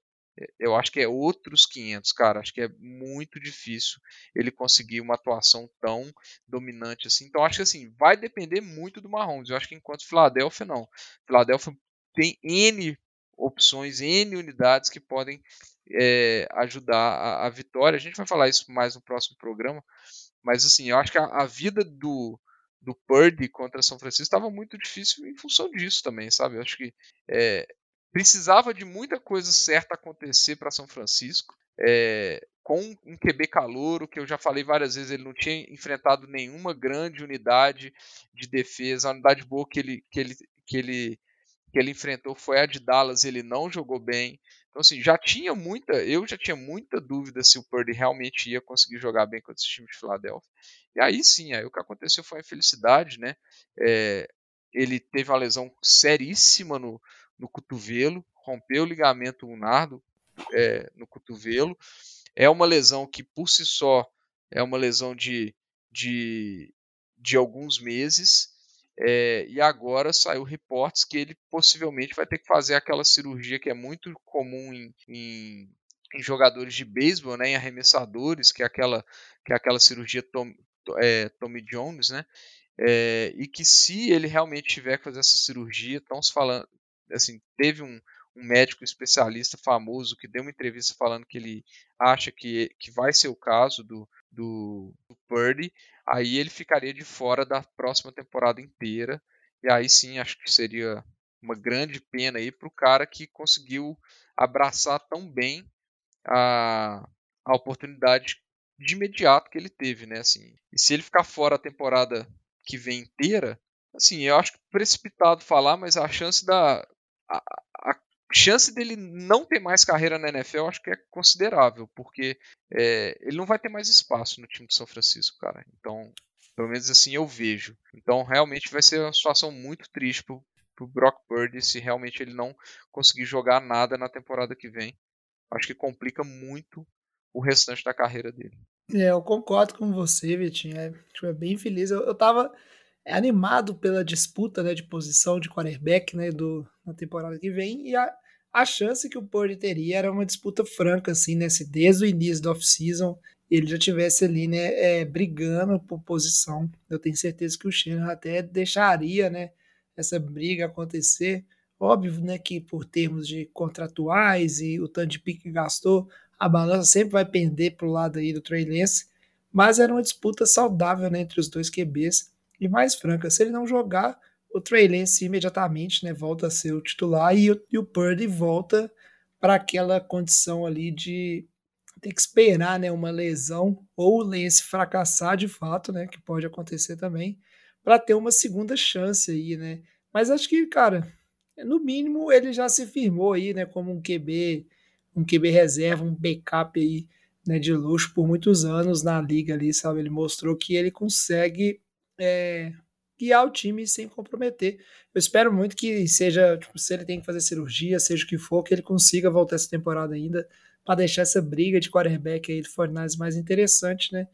eu acho que é outros 500, cara. Acho que é muito difícil ele conseguir uma atuação tão dominante assim. Então acho que assim, vai depender muito do Mahomes. Eu acho que enquanto Filadélfia não. Filadélfia tem N opções, N unidades que podem é, ajudar a, a, vitória. A gente vai falar isso mais no próximo programa. Mas assim, eu acho que a, a vida do, do Purdy contra São Francisco estava muito difícil em função disso também, sabe? Eu acho que é, precisava de muita coisa certa acontecer para São Francisco. É, com um QB calouro, que eu já falei várias vezes, ele não tinha enfrentado nenhuma grande unidade de defesa. A unidade boa que ele, que ele, que ele, que ele enfrentou foi a de Dallas, ele não jogou bem. Então, assim, já tinha muita, eu já tinha muita dúvida se o Purdy realmente ia conseguir jogar bem contra esse time de Filadélfia. E aí sim, aí o que aconteceu foi a infelicidade, né? É, ele teve uma lesão seríssima no, no cotovelo, rompeu o ligamento ulnar é, no cotovelo. É uma lesão que, por si só, é uma lesão de, de, de alguns meses. É, e agora saiu reportes que ele possivelmente vai ter que fazer aquela cirurgia que é muito comum em, em, em jogadores de beisebol, né, em arremessadores, que é aquela, que é aquela cirurgia Tom, é, Tommy Jones, né, é, e que se ele realmente tiver que fazer essa cirurgia, estamos falando, assim, teve um, um médico especialista famoso que deu uma entrevista falando que ele acha que, que vai ser o caso do, do, do Purdy, aí ele ficaria de fora da próxima temporada inteira. E aí sim acho que seria uma grande pena aí para o cara que conseguiu abraçar tão bem a, a oportunidade de imediato que ele teve, né? Assim, e se ele ficar fora a temporada que vem inteira, assim, eu acho precipitado falar, mas a chance da a, a chance dele não ter mais carreira na NFL acho que é considerável, porque é, ele não vai ter mais espaço no time de São Francisco, cara. Então, pelo menos assim eu vejo. Então, realmente vai ser uma situação muito triste pro, pro Brock Purdy se realmente ele não conseguir jogar nada na temporada que vem. Acho que complica muito o restante da carreira dele. É, eu concordo com você, Vitinho. É, tipo, é bem feliz. Eu, eu tava é animado pela disputa né, de posição de quarterback né, do, na temporada que vem e a, a chance que o Purdy teria era uma disputa franca, assim, né, se desde o início do off-season ele já tivesse ali, né, é, brigando por posição. Eu tenho certeza que o Shannon até deixaria, né, essa briga acontecer. Óbvio, né, que por termos de contratuais e o tanto de pique que gastou, a balança sempre vai pender para o lado aí do Trey Lance, mas era uma disputa saudável né, entre os dois QBs e mais franca. Se ele não jogar, o Trey Lance imediatamente né, volta a ser o titular e o, e o Purdy volta para aquela condição ali de ter que esperar né, uma lesão ou o Lance fracassar de fato, né, que pode acontecer também, para ter uma segunda chance aí, né? Mas acho que, cara, no mínimo ele já se firmou aí, né, como um QB, um QB reserva, um backup aí, né, de luxo por muitos anos na liga ali, sabe? Ele mostrou que ele consegue é, guiar o time sem comprometer. Eu espero muito que seja, tipo, se ele tem que fazer cirurgia, seja o que for, que ele consiga voltar essa temporada ainda para deixar essa briga de quarterback aí do Fortnite mais interessante, né?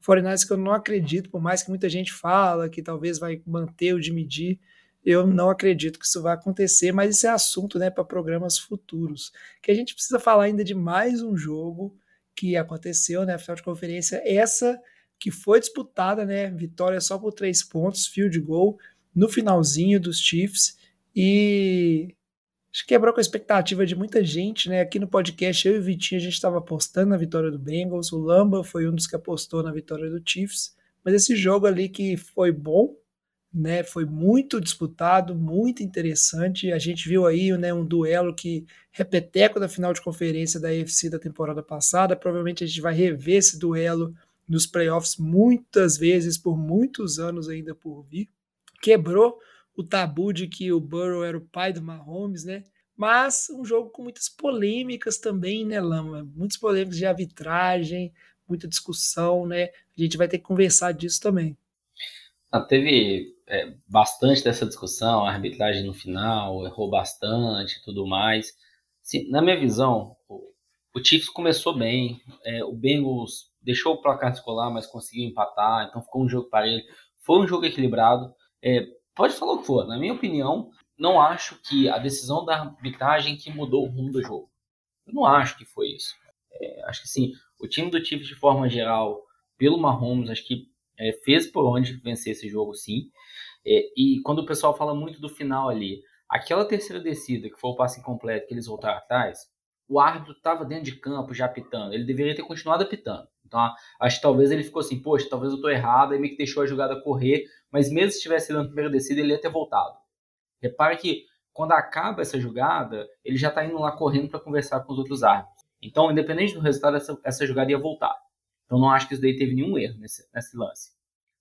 Fortnite que eu não acredito, por mais que muita gente fala que talvez vai manter o de medir, eu não acredito que isso vai acontecer, mas isso é assunto, né, para programas futuros. Que a gente precisa falar ainda de mais um jogo que aconteceu, né, final de conferência, essa que foi disputada, né, vitória só por três pontos, field goal no finalzinho dos Chiefs e acho que quebrou com a expectativa de muita gente, né? Aqui no podcast, eu e o Vitinho, a gente estava apostando na vitória do Bengals, o Lamba foi um dos que apostou na vitória do Chiefs, mas esse jogo ali que foi bom, né? Foi muito disputado, muito interessante. A gente viu aí né, um duelo que repeteco da final de conferência da AFC da temporada passada. Provavelmente a gente vai rever esse duelo nos playoffs muitas vezes, por muitos anos ainda por vir. Quebrou o tabu de que o Burrow era o pai do Mahomes, né? Mas um jogo com muitas polêmicas também, né, Lama? Muitas polêmicas de arbitragem, muita discussão, né? A gente vai ter que conversar disso também. Ah, teve é, bastante dessa discussão, a arbitragem no final errou bastante tudo mais. Na minha visão, o, o Chiefs começou bem, é, o Bengals deixou o placar escolar, mas conseguiu empatar, então ficou um jogo para ele. Foi um jogo equilibrado. É, pode falar o que for, na minha opinião, não acho que a decisão da arbitragem que mudou o rumo do jogo. Eu não acho que foi isso. É, acho que sim, o time do Chiefs de forma geral, pelo Mahomes, acho que é, fez por onde vencer esse jogo, sim. É, e quando o pessoal fala muito do final ali, aquela terceira descida, que foi o passe incompleto, que eles voltaram atrás, o árbitro estava dentro de campo já apitando. Ele deveria ter continuado apitando. Então, acho que talvez ele ficou assim, poxa, talvez eu estou errado, e meio que deixou a jogada correr, mas mesmo se tivesse sido na primeira descida, ele ia ter voltado. Repare que quando acaba essa jogada, ele já está indo lá correndo para conversar com os outros árbitros. Então, independente do resultado, essa, essa jogada ia voltar. Então, não acho que isso daí teve nenhum erro nesse, nesse lance.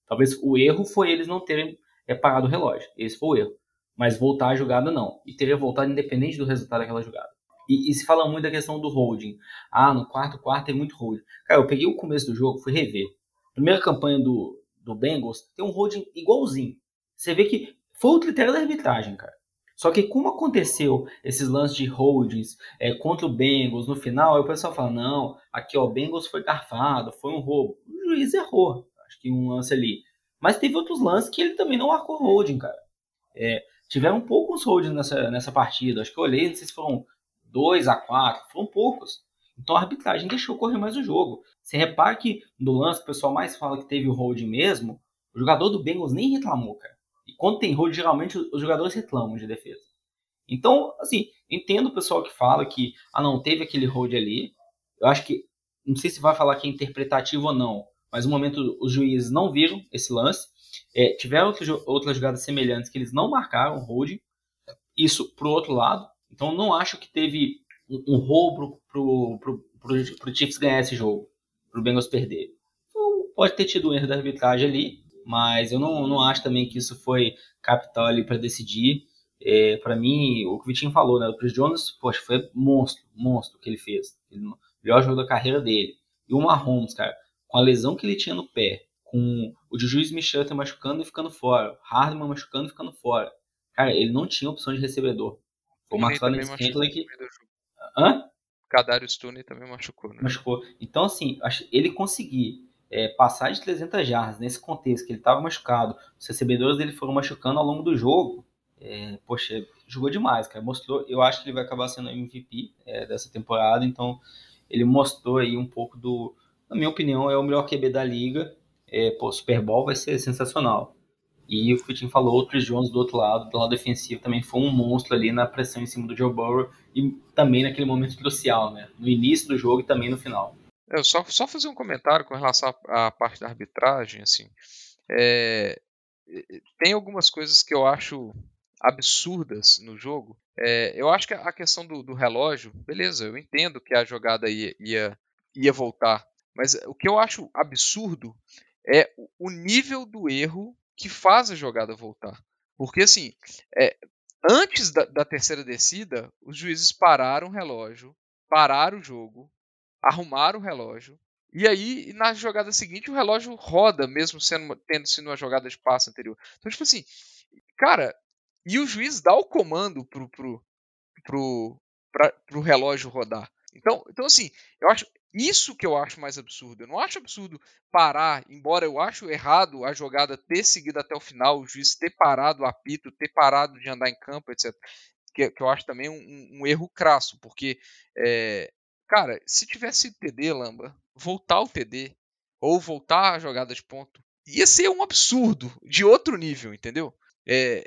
Talvez o erro foi eles não terem é, parado o relógio. Esse foi o erro. Mas voltar a jogada, não. E teria voltado independente do resultado daquela jogada. E, e, se fala muito da questão do holding. Ah, no quarto quarto tem muito holding. Cara, eu peguei o começo do jogo, fui rever. Primeira campanha do, do Bengals tem um holding igualzinho. Você vê que foi o critério da arbitragem, cara. Só que como aconteceu esses lances de holdings é, contra o Bengals no final, aí o pessoal fala, não, aqui ó, o Bengals foi garfado, foi um roubo. O juiz errou, acho que um lance ali. Mas teve outros lances que ele também não marcou holding, cara. É, tiveram poucos holdings nessa, nessa partida. Acho que eu olhei, não sei se foram 2 a 4, foram poucos. Então a arbitragem deixou correr mais o jogo. Você repara que no lance, o pessoal mais fala que teve o holding mesmo, o jogador do Bengals nem reclamou, cara. E quando tem hold, geralmente os jogadores reclamam de defesa. Então, assim, entendo o pessoal que fala que, ah não, teve aquele hold ali. Eu acho que, não sei se vai falar que é interpretativo ou não, mas no momento os juízes não viram esse lance. É, tiveram outras, outras jogadas semelhantes que eles não marcaram hold. Isso pro outro lado. Então, não acho que teve um, um roubo pro, pro, pro, pro Chiefs ganhar esse jogo, pro Bengals perder. Então, pode ter tido um erro da arbitragem ali, mas eu não, não acho também que isso foi capital ali para decidir. É, para mim, o que o Vitinho falou, né? O Chris Jones, poxa, foi monstro, monstro que ele fez. Ele, o melhor jogo da carreira dele. E o Mahomes, cara, com a lesão que ele tinha no pé, com o Juju Smith-Schuster machucando e ficando fora, Hardman machucando e ficando fora. Cara, ele não tinha opção de recebedor. O McLaren Scantling que... Hã? Kadarius Stone também machucou, né? Machucou. Então, assim, ele conseguir é, passar de 300 jardas nesse contexto que ele estava machucado, os recebedores dele foram machucando ao longo do jogo, é, poxa, jogou demais, cara. Mostrou, eu acho que ele vai acabar sendo MVP é, dessa temporada, então ele mostrou aí um pouco do, na minha opinião, é o melhor QB da liga. É, pô, Super Bowl vai ser sensacional. E o que o falou, o Chris Jones do outro lado, do lado defensivo, também foi um monstro ali na pressão em cima do Joe Burrow e também naquele momento crucial, né? No início do jogo e também no final. Eu só, só fazer um comentário com relação à, à parte da arbitragem, assim. É, tem algumas coisas que eu acho absurdas no jogo. É, eu acho que a questão do, do, relógio, beleza, eu entendo que a jogada ia, ia, ia voltar, mas o que eu acho absurdo é o nível do erro que faz a jogada voltar. Porque assim, é, antes da, da terceira descida, os juízes pararam o relógio, pararam o jogo, arrumaram o relógio. E aí, na jogada seguinte, o relógio roda, mesmo sendo, tendo sido uma jogada de passe anterior. Então, tipo assim, cara, e o juiz dá o comando pro, pro, pro, pra, pro relógio rodar. Então, então assim, eu acho isso que eu acho mais absurdo. Eu não acho absurdo parar, embora eu acho errado a jogada ter seguido até o final, o juiz ter parado o apito, ter parado de andar em campo, etc. Que, que eu acho também um, um erro crasso, porque, é, cara, se tivesse TD, Lamba, voltar o TD, ou voltar a jogada de ponto, ia ser um absurdo de outro nível, entendeu? É,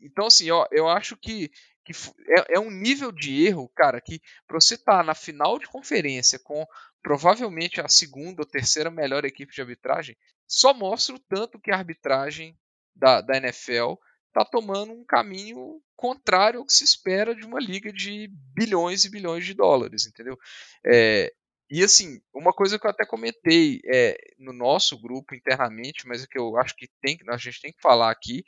então, assim, eu, eu acho que, que é, é, um nível de erro, cara, que para você estar tá na final de conferência com provavelmente a segunda ou terceira melhor equipe de arbitragem, só mostra o tanto que a arbitragem da, da NFL está tomando um caminho contrário ao que se espera de uma liga de bilhões e bilhões de dólares, entendeu? É, e assim, uma coisa que eu até comentei é, no nosso grupo internamente, mas é que eu acho que tem, a gente tem que falar aqui,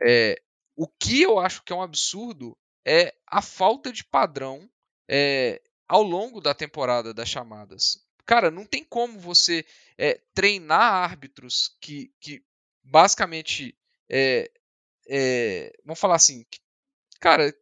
é, o que eu acho que é um absurdo é a falta de padrão é, ao longo da temporada das chamadas. Cara, não tem como você é, treinar árbitros que, que basicamente, é, vamos falar assim, que, cara,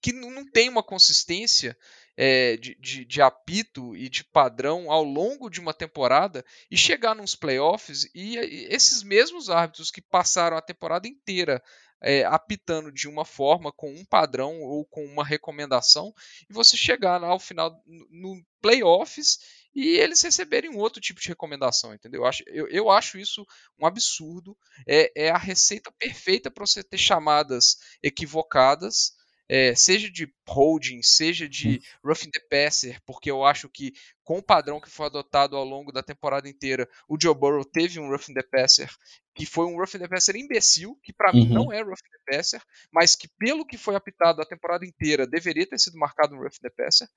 que não tem uma consistência é, de, de, de, apito e de padrão ao longo de uma temporada e chegar nos playoffs e, e esses mesmos árbitros que passaram a temporada inteira é, apitando de uma forma, com um padrão ou com uma recomendação, e você chegar ao final no playoffs e eles receberem um outro tipo de recomendação, entendeu? Eu acho, eu, eu acho isso um absurdo. É, é a receita perfeita para você ter chamadas equivocadas é, seja de holding, seja de roughing the passer, porque eu acho que com o padrão que foi adotado ao longo da temporada inteira, o Joe Burrow teve um roughing the passer que foi um roughing the passer imbecil, que para uhum. mim não é roughing the passer, mas que pelo que foi apitado a temporada inteira deveria ter sido marcado um roughing the passer.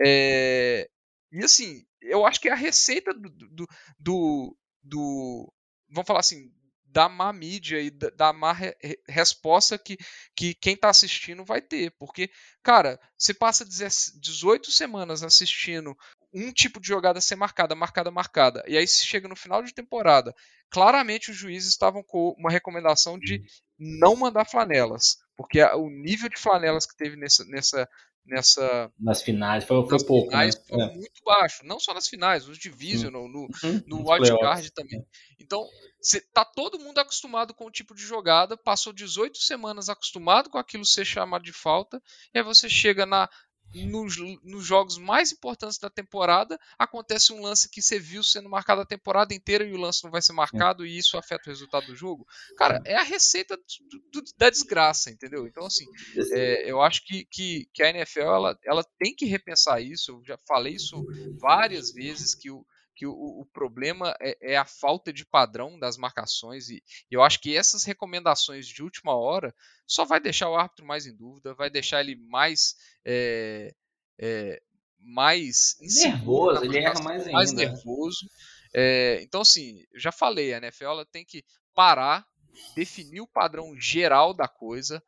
É, e assim, eu acho que é a receita do, do, do, do vamos falar assim, da má mídia e da, má re resposta que, que quem está assistindo vai ter. Porque, cara, você passa 18 semanas assistindo um tipo de jogada ser marcada, marcada, marcada, e aí se chega no final de temporada, claramente os juízes estavam com uma recomendação de não mandar flanelas, porque o nível de flanelas que teve nessa, nessa, nessa nas finais foi, foi nas pouco finais né? foi é. muito baixo não só nas finais nos division no, no, uhum. no wildcard também então cê, tá todo mundo acostumado com o tipo de jogada passou 18 semanas acostumado com aquilo ser chamado de falta e aí você chega na nos, nos, jogos mais importantes da temporada, acontece um lance que você viu sendo marcado a temporada inteira e o lance não vai ser marcado e isso afeta o resultado do jogo. Cara, é a receita do, do, da desgraça, entendeu? Então, assim, é, eu acho que, que, que, a NFL ela, ela tem que repensar isso. Eu já falei isso várias vezes que o que o, o problema é, é, a falta de padrão das marcações e, e eu acho que essas recomendações de última hora só vai deixar o árbitro mais em dúvida, vai deixar ele mais é, é, mais nervoso, ele erra mais ainda. Mais nervoso. É, então, assim, eu já falei, a NFL tem que parar, definir o padrão geral da coisa,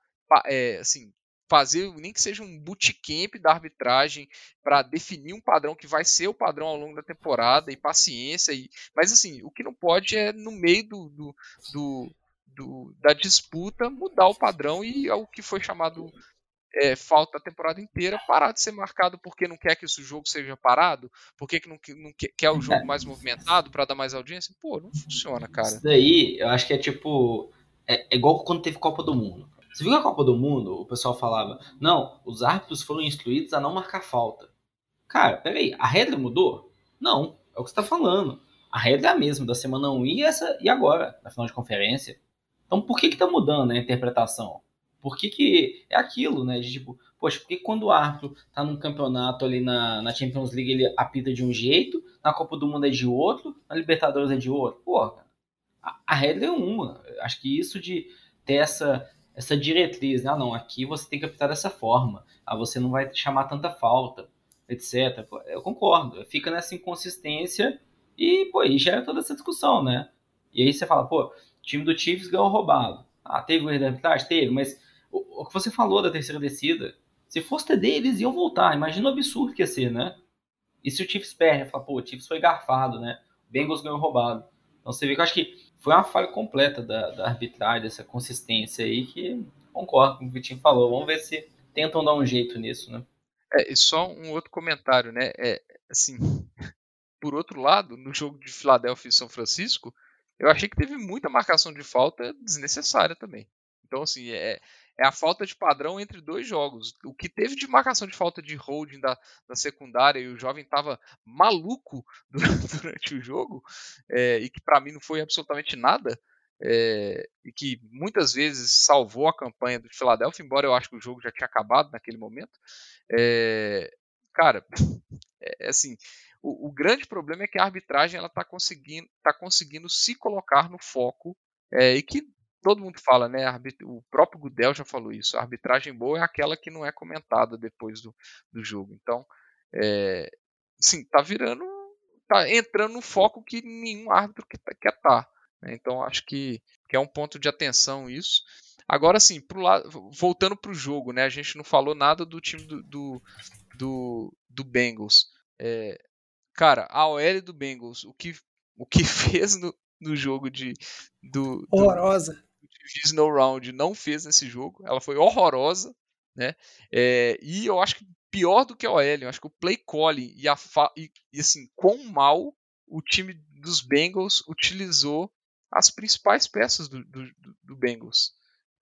é, assim, fazer nem que seja um bootcamp da arbitragem para definir um padrão que vai ser o padrão ao longo da temporada e paciência e mas assim o que não pode é no meio do, do, do, do da disputa mudar o padrão e é o que foi chamado é, falta a temporada inteira parar de ser marcado porque não quer que esse jogo seja parado, porque que não, não quer o jogo mais movimentado para dar mais audiência, pô, não funciona, cara. Isso daí, eu acho que é tipo é, é igual quando teve Copa do Mundo. Você viu a Copa do Mundo? O pessoal falava: não, os árbitros foram instruídos a não marcar falta. Cara, peraí, a regra mudou? Não, é o que você está falando. A regra é a mesma da semana 1 e, essa, e agora, na final de conferência. Então por que está mudando a interpretação? Por que, que é aquilo, né? De tipo, poxa, por que quando o árbitro está num campeonato ali na, na Champions League ele apita de um jeito, na Copa do Mundo é de outro, na Libertadores é de outro? Pô, a, a regra é uma. Acho que isso de ter essa essa diretriz, né? Ah, não, aqui você tem que apitar dessa forma, ah, você não vai chamar tanta falta, etc. Eu concordo, fica nessa inconsistência e, pô, aí gera toda essa discussão, né? E aí você fala, pô, time do Chiefs ganhou roubado. Ah, teve o erro da arbitragem? Teve, mas o, o, que você falou da terceira descida, se fosse TD, eles iam voltar. Imagina o absurdo que ia ser, né? E se o Chiefs perde, fala, pô, o Chiefs foi garfado, né? O Bengals ganhou roubado. Então você vê que eu acho que foi uma falha completa da, da arbitragem, dessa consistência aí, que concordo com o que o Vitinho falou. Vamos ver se tentam dar um jeito nisso, né? É, e só um outro comentário, né? É, assim, por outro lado, no jogo de Filadélfia e São Francisco, eu achei que teve muita marcação de falta desnecessária também. Então, assim, é, é a falta de padrão entre dois jogos. O que teve de marcação de falta de holding da, da secundária e o jovem estava maluco durante o jogo, é, e que para mim não foi absolutamente nada, é, e que muitas vezes salvou a campanha do Philadelphia, embora eu acho que o jogo já tinha acabado naquele momento. É, cara, é, assim, o, o, grande problema é que a arbitragem ela está conseguindo, tá conseguindo se colocar no foco é, e que todo mundo fala, né? O próprio Gudel já falou isso. A arbitragem boa é aquela que não é comentada depois do, do jogo. Então, é, sim, tá virando, tá entrando no foco que nenhum árbitro quer estar. Tá, né? Então, acho que, que é um ponto de atenção isso. Agora, sim, pro lado, voltando para o jogo, né? A gente não falou nada do time do, do, do, do Bengals. É, cara, a OL do Bengals, o que, o que fez no, no jogo de do, horrorosa do, Divisional Round não fez nesse jogo. Ela foi horrorosa, né? É, e eu acho que pior do que a OL, eu acho que o play calling e, a e, e assim, quão mal o time dos Bengals utilizou as principais peças do, do, do Bengals,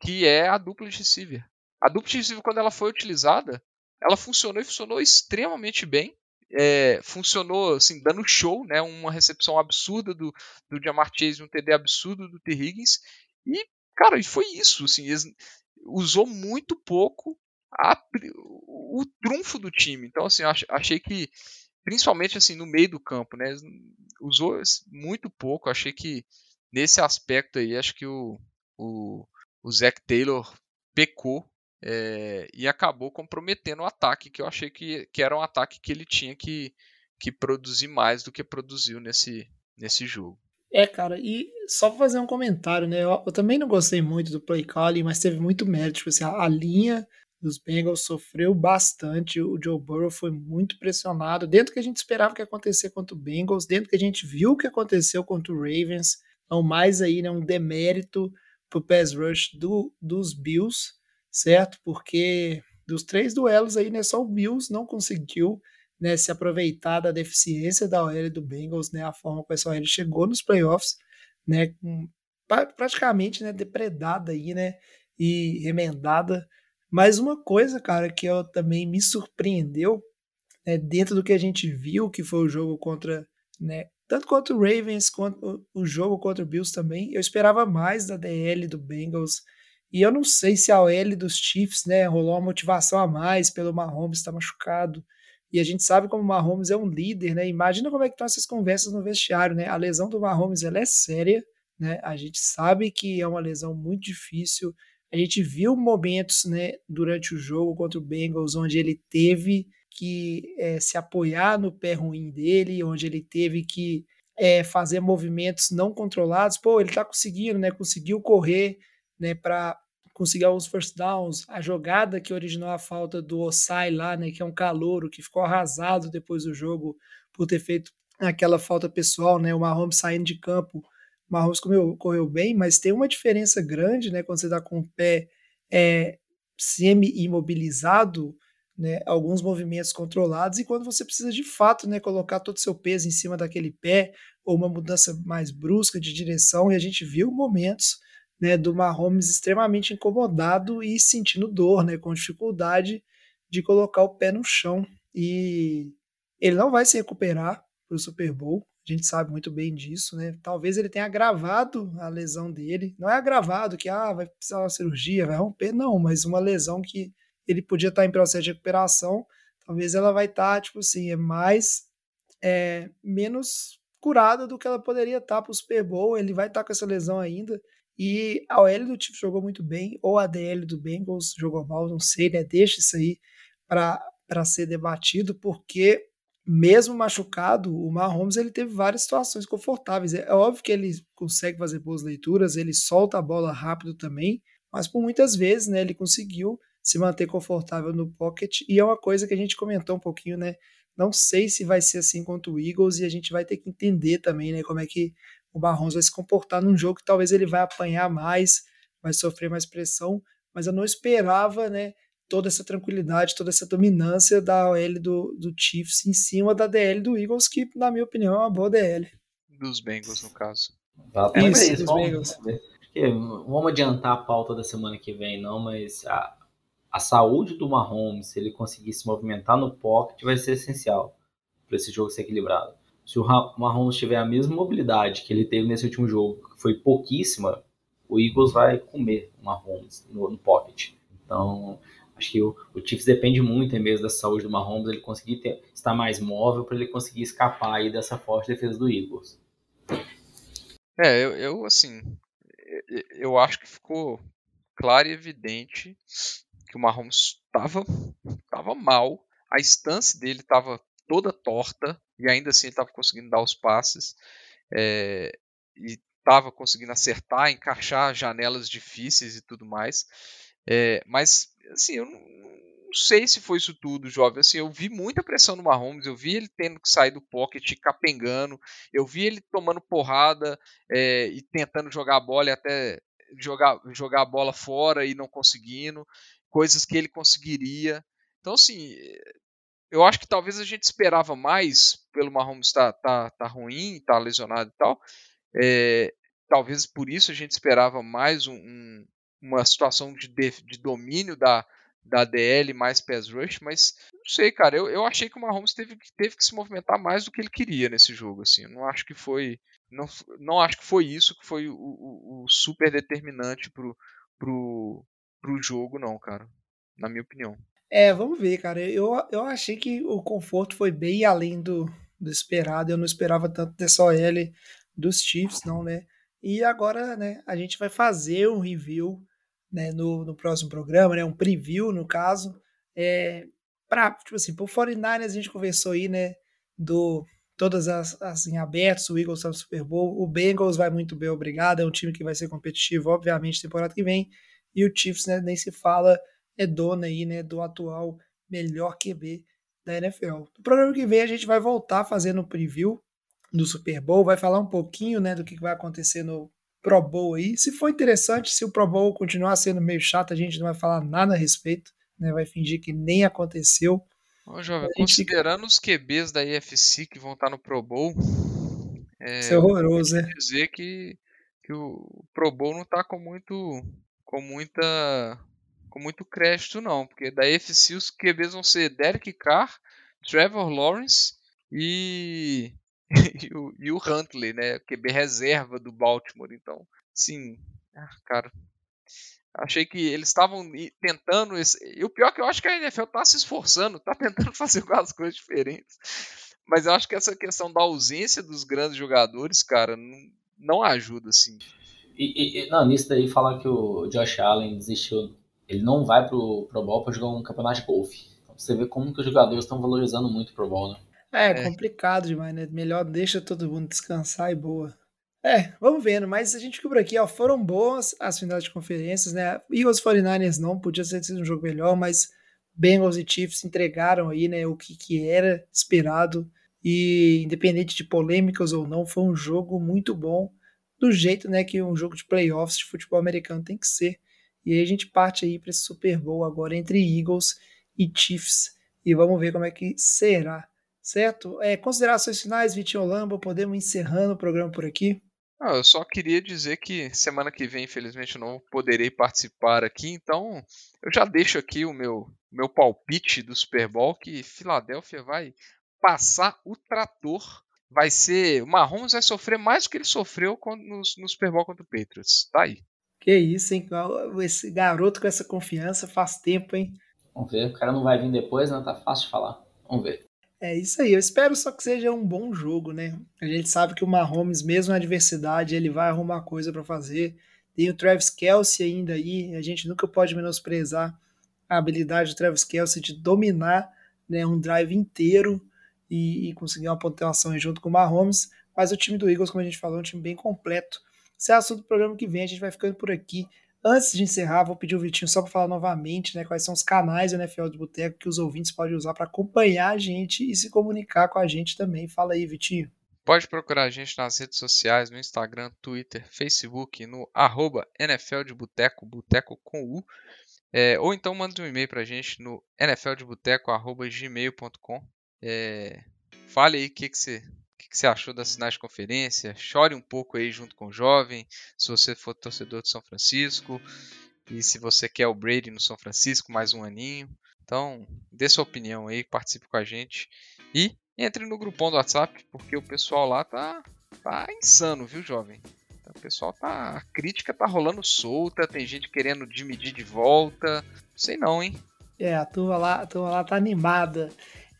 que é a dupla de receiver. A dupla de receiver, quando ela foi utilizada, ela funcionou e funcionou extremamente bem é, funcionou assim, dando show, né? Uma recepção absurda do, do Jamar Chase, um TD absurdo do T. Higgins. E, cara, foi isso. Assim, usou muito pouco a, o, trunfo do time. Então, assim, achei que, principalmente assim, no meio do campo, né? Usou muito pouco. Achei que nesse aspecto aí, acho que o, o, o Zach Taylor pecou é, e acabou comprometendo o ataque, que eu achei que, que era um ataque que ele tinha que, que produzir mais do que produziu nesse, nesse jogo. É, cara, e só pra fazer um comentário, né? Eu, eu também não gostei muito do play calling, mas teve muito mérito. Tipo assim, a, a, linha dos Bengals sofreu bastante. O Joe Burrow foi muito pressionado. Dentro que a gente esperava que ia acontecer contra o Bengals, dentro que a gente viu que aconteceu contra o Ravens. Então, mais aí, né? Um demérito pro pass rush do, dos Bills certo? Porque dos três duelos aí, né, só o Bills não conseguiu né, se aproveitar da deficiência da OL do Bengals, né, a forma como essa OL chegou nos playoffs, né, com, praticamente, né, depredada aí, né, e remendada. Mas uma coisa, cara, que eu também me surpreendeu, né, dentro do que a gente viu, que foi o jogo contra, né, tanto contra o Ravens quanto o jogo contra o Bills também, eu esperava mais da DL do Bengals, e eu não sei se a OL dos Chiefs, né, rolou uma motivação a mais pelo Mahomes estar tá machucado. E a gente sabe como o Mahomes é um líder, né? Imagina como é que estão essas conversas no vestiário, né? A lesão do Mahomes ela é séria, né? A gente sabe que é uma lesão muito difícil. A gente viu momentos, né, durante o jogo contra o Bengals onde ele teve que é, se apoiar no pé ruim dele, onde ele teve que é, fazer movimentos não controlados. Pô, ele tá conseguindo, né? Conseguiu correr né, para conseguir alguns first downs. A jogada que originou a falta do Osai lá, né, que é um calouro que ficou arrasado depois do jogo por ter feito aquela falta pessoal, né, o Mahomes saindo de campo. O Mahomes correu, correu bem, mas tem uma diferença grande, né, quando você está com o pé é, semi-imobilizado, né, alguns movimentos controlados, e quando você precisa de fato né, colocar todo o seu peso em cima daquele pé, ou uma mudança mais brusca de direção, e a gente viu momentos né, do Mahomes extremamente incomodado e sentindo dor, né, com dificuldade de colocar o pé no chão. E ele não vai se recuperar para o Super Bowl, a gente sabe muito bem disso, né? Talvez ele tenha agravado a lesão dele. Não é agravado que ah, vai precisar de uma cirurgia, vai romper, não, mas uma lesão que ele podia estar em processo de recuperação, talvez ela vai estar, tipo assim, é mais é, menos curada do que ela poderia estar para o Super Bowl. Ele vai estar com essa lesão ainda. E a OL do Chiefs jogou muito bem, ou a DL do Bengals jogou mal, não sei, né? Deixa isso aí para ser debatido, porque mesmo machucado, o Mahomes ele teve várias situações confortáveis. É óbvio que ele consegue fazer boas leituras, ele solta a bola rápido também, mas por muitas vezes, né, ele conseguiu se manter confortável no pocket e é uma coisa que a gente comentou um pouquinho, né? Não sei se vai ser assim contra o Eagles e a gente vai ter que entender também, né, como é que o Mahomes vai se comportar num jogo que talvez ele vai apanhar mais, vai sofrer mais pressão, mas eu não esperava, né, toda essa tranquilidade, toda essa dominância da OL do, do Chiefs em cima da DL do Eagles, que, na minha opinião, é uma boa DL. Dos Bengals, no caso. Isso, isso, dos vamos, Bengals. vamos adiantar a pauta da semana que vem, não, mas a, a saúde do Mahomes, se ele conseguir se movimentar no pocket, vai ser essencial para esse jogo ser equilibrado. Se o Mahomes tiver a mesma mobilidade que ele teve nesse último jogo, que foi pouquíssima, o Eagles vai comer o Mahomes no, no pocket. Então, acho que o, o Chiefs depende muito mesmo da saúde do Mahomes, ele conseguir ter- estar mais móvel para ele conseguir escapar aí dessa forte defesa do Eagles. É, eu, eu, assim, eu- eu acho que ficou claro e evidente que o Mahomes estava tava mal, a stance dele estava toda torta e ainda assim ele estava conseguindo dar os passes é, e estava conseguindo acertar, encaixar janelas difíceis e tudo mais. É, mas, assim, eu não, não sei se foi isso tudo, jovem. Assim, eu vi muita pressão no Mahomes, eu vi ele tendo que sair do pocket, capengando, eu vi ele tomando porrada é, e tentando jogar a bola e até jogar, jogar a bola fora e não conseguindo, coisas que ele conseguiria. Então, assim, eu acho que talvez a gente esperava mais pelo Mahomes tá, tá, tá ruim, tá lesionado e tal. É, talvez por isso a gente esperava mais um, um, uma situação de, de, domínio da, da DL mais pass rush, mas não sei, cara. Eu, eu achei que o Mahomes teve, que- teve que se movimentar mais do que ele queria nesse jogo. Assim, eu não acho que foi. Não, não acho que foi isso que foi o, o, o super determinante pro, pro, pro jogo, não, cara. Na minha opinião. É, vamos ver, cara. Eu, eu achei que o conforto foi bem além do, do esperado. Eu não esperava tanto dessa OL dos Chiefs, não, né? E agora, né, a gente vai fazer um review né, no, no próximo programa, né? Um preview, no caso. É, pra, tipo assim, pro 49ers a gente conversou aí, né? Do todas as, as em abertos, o Eagles tá no Super Bowl, o Bengals vai muito bem, obrigado. É um time que vai ser competitivo, obviamente, temporada que vem. E o Chiefs, né, nem se fala, é dona aí, né, do atual melhor QB da NFL. No programa que vem a gente vai voltar fazendo o preview do Super Bowl, vai falar um pouquinho, né, do que vai acontecer no Pro Bowl aí. Se for interessante, se o Pro Bowl continuar sendo meio chato, a gente não vai falar nada a respeito, né, vai fingir que nem aconteceu. Ô, jovem, considerando os QBs da EFC que vão estar no Pro Bowl, é, Isso é horroroso, né? dizer que, que o Pro Bowl não tá com muito com muita com muito crédito não, porque da EFC os QBs vão ser Derek Carr, Trevor Lawrence e e o, o Huntley, né, QB reserva do Baltimore. Então, sim, ah, cara, achei que eles estavam tentando esse, e o pior é que eu acho que a NFL tá se esforçando, tá tentando fazer algumas coisas diferentes. Mas eu acho que essa questão da ausência dos grandes jogadores, cara, não, não ajuda, assim. E- e- não, nisso daí falar que o Josh Allen desistiu. Ele não vai pro Pro Bowl pra jogar um campeonato de golfe. Então você vê como que os jogadores estão valorizando muito o Pro Bowl, né? É, É. complicado demais, né? Melhor deixa todo mundo descansar e boa. É, vamos vendo, mas a gente ficou por aqui, ó. Foram boas as finais de conferências, né? Eagles 49ers não, podia ter sido um jogo melhor, mas Bengals e Chiefs entregaram aí, né, o que, que era esperado. E independente de polêmicas ou não, foi um jogo muito bom, do jeito, né, que um jogo de playoffs de futebol americano tem que ser. E aí a gente parte aí para esse Super Bowl agora entre Eagles e Chiefs. E vamos ver como é que será certo? É, considerações finais, Vitinho Lambo, podemos encerrando o programa por aqui. Ah, eu só queria dizer que semana que vem, infelizmente, eu não poderei participar aqui, então eu já deixo aqui o meu, meu palpite do Super Bowl que Filadélfia vai passar o trator. Vai ser. O Mahomes vai sofrer mais do que ele sofreu no, no Super Bowl contra o Patriots. Tá aí. Que isso, hein? Esse garoto com essa confiança faz tempo, hein? Vamos ver. O cara não vai vir depois, né? Tá fácil de falar. Vamos ver. É isso aí. Eu espero só que seja um bom jogo, né? A gente sabe que o Mahomes, mesmo na adversidade, ele vai arrumar coisa para fazer. Tem o Travis Kelsey ainda aí. A gente nunca pode menosprezar a habilidade do Travis Kelsey de dominar né, um drive inteiro e, e conseguir uma pontuação junto com o Mahomes. Mas o time do Eagles, como a gente falou, é um time bem completo. Esse é assunto do programa que vem. A gente vai ficando por aqui. Antes de encerrar, vou pedir o Vitinho só para falar novamente né, quais são os canais do NFL de Boteco que os ouvintes podem usar para acompanhar a gente e se comunicar com a gente também. Fala aí, Vitinho. Pode procurar a gente nas redes sociais, no Instagram, Twitter, Facebook, no arroba NFL de Boteco, Boteco com U. É, ou então manda um e-mail pra gente no nfldeboteco.gmail.com. É, fale aí o que, que, você, que, que você achou das sinais de conferência. Chore um pouco aí junto com o jovem, se você for torcedor de São Francisco. E se você quer o Brady no São Francisco, mais um aninho. Então, dê sua opinião aí, participe com a gente. E entre no grupão do WhatsApp, porque o pessoal lá tá, tá insano, viu, jovem? Então, o pessoal tá. A crítica tá rolando solta, tem gente querendo dividir de volta. Sei não, hein? É, a turma lá, a turma lá tá animada.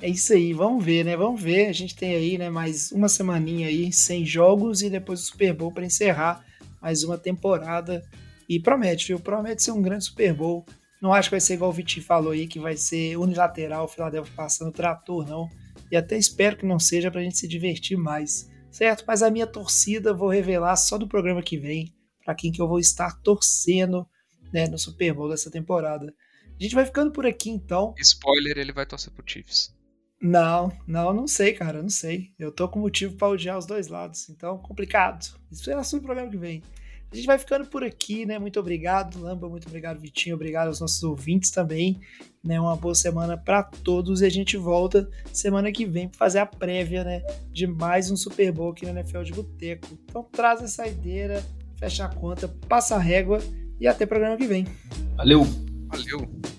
É isso aí, vamos ver, né? Vamos ver. A gente tem aí, né, mais uma semaninha aí, sem jogos e depois o Super Bowl para encerrar mais uma temporada. E promete, viu? Promete ser um grande Super Bowl. Não acho que vai ser igual o Vitinho falou aí, que vai ser unilateral, o Philadelphia passando o trator, não e até espero que não seja para a gente se divertir mais, certo? Mas a minha torcida vou revelar só do programa que vem, para quem que eu vou estar torcendo né, no Super Bowl dessa temporada. A gente vai ficando por aqui então. Spoiler, ele vai torcer pro Chiefs. Não, não, não sei, cara, não sei. Eu tô com motivo para odiar os dois lados, então complicado. Isso é assunto do programa que vem. A gente vai ficando por aqui, né? Muito obrigado, Lamba, muito obrigado, Vitinho, obrigado aos nossos ouvintes também. Né? Uma boa semana para todos e a gente volta semana que vem para fazer a prévia, né, de mais um Super Bowl aqui na NFL de Boteco. Então traz a saideira, fecha a conta, passa a régua e até o programa que vem. Valeu. Valeu.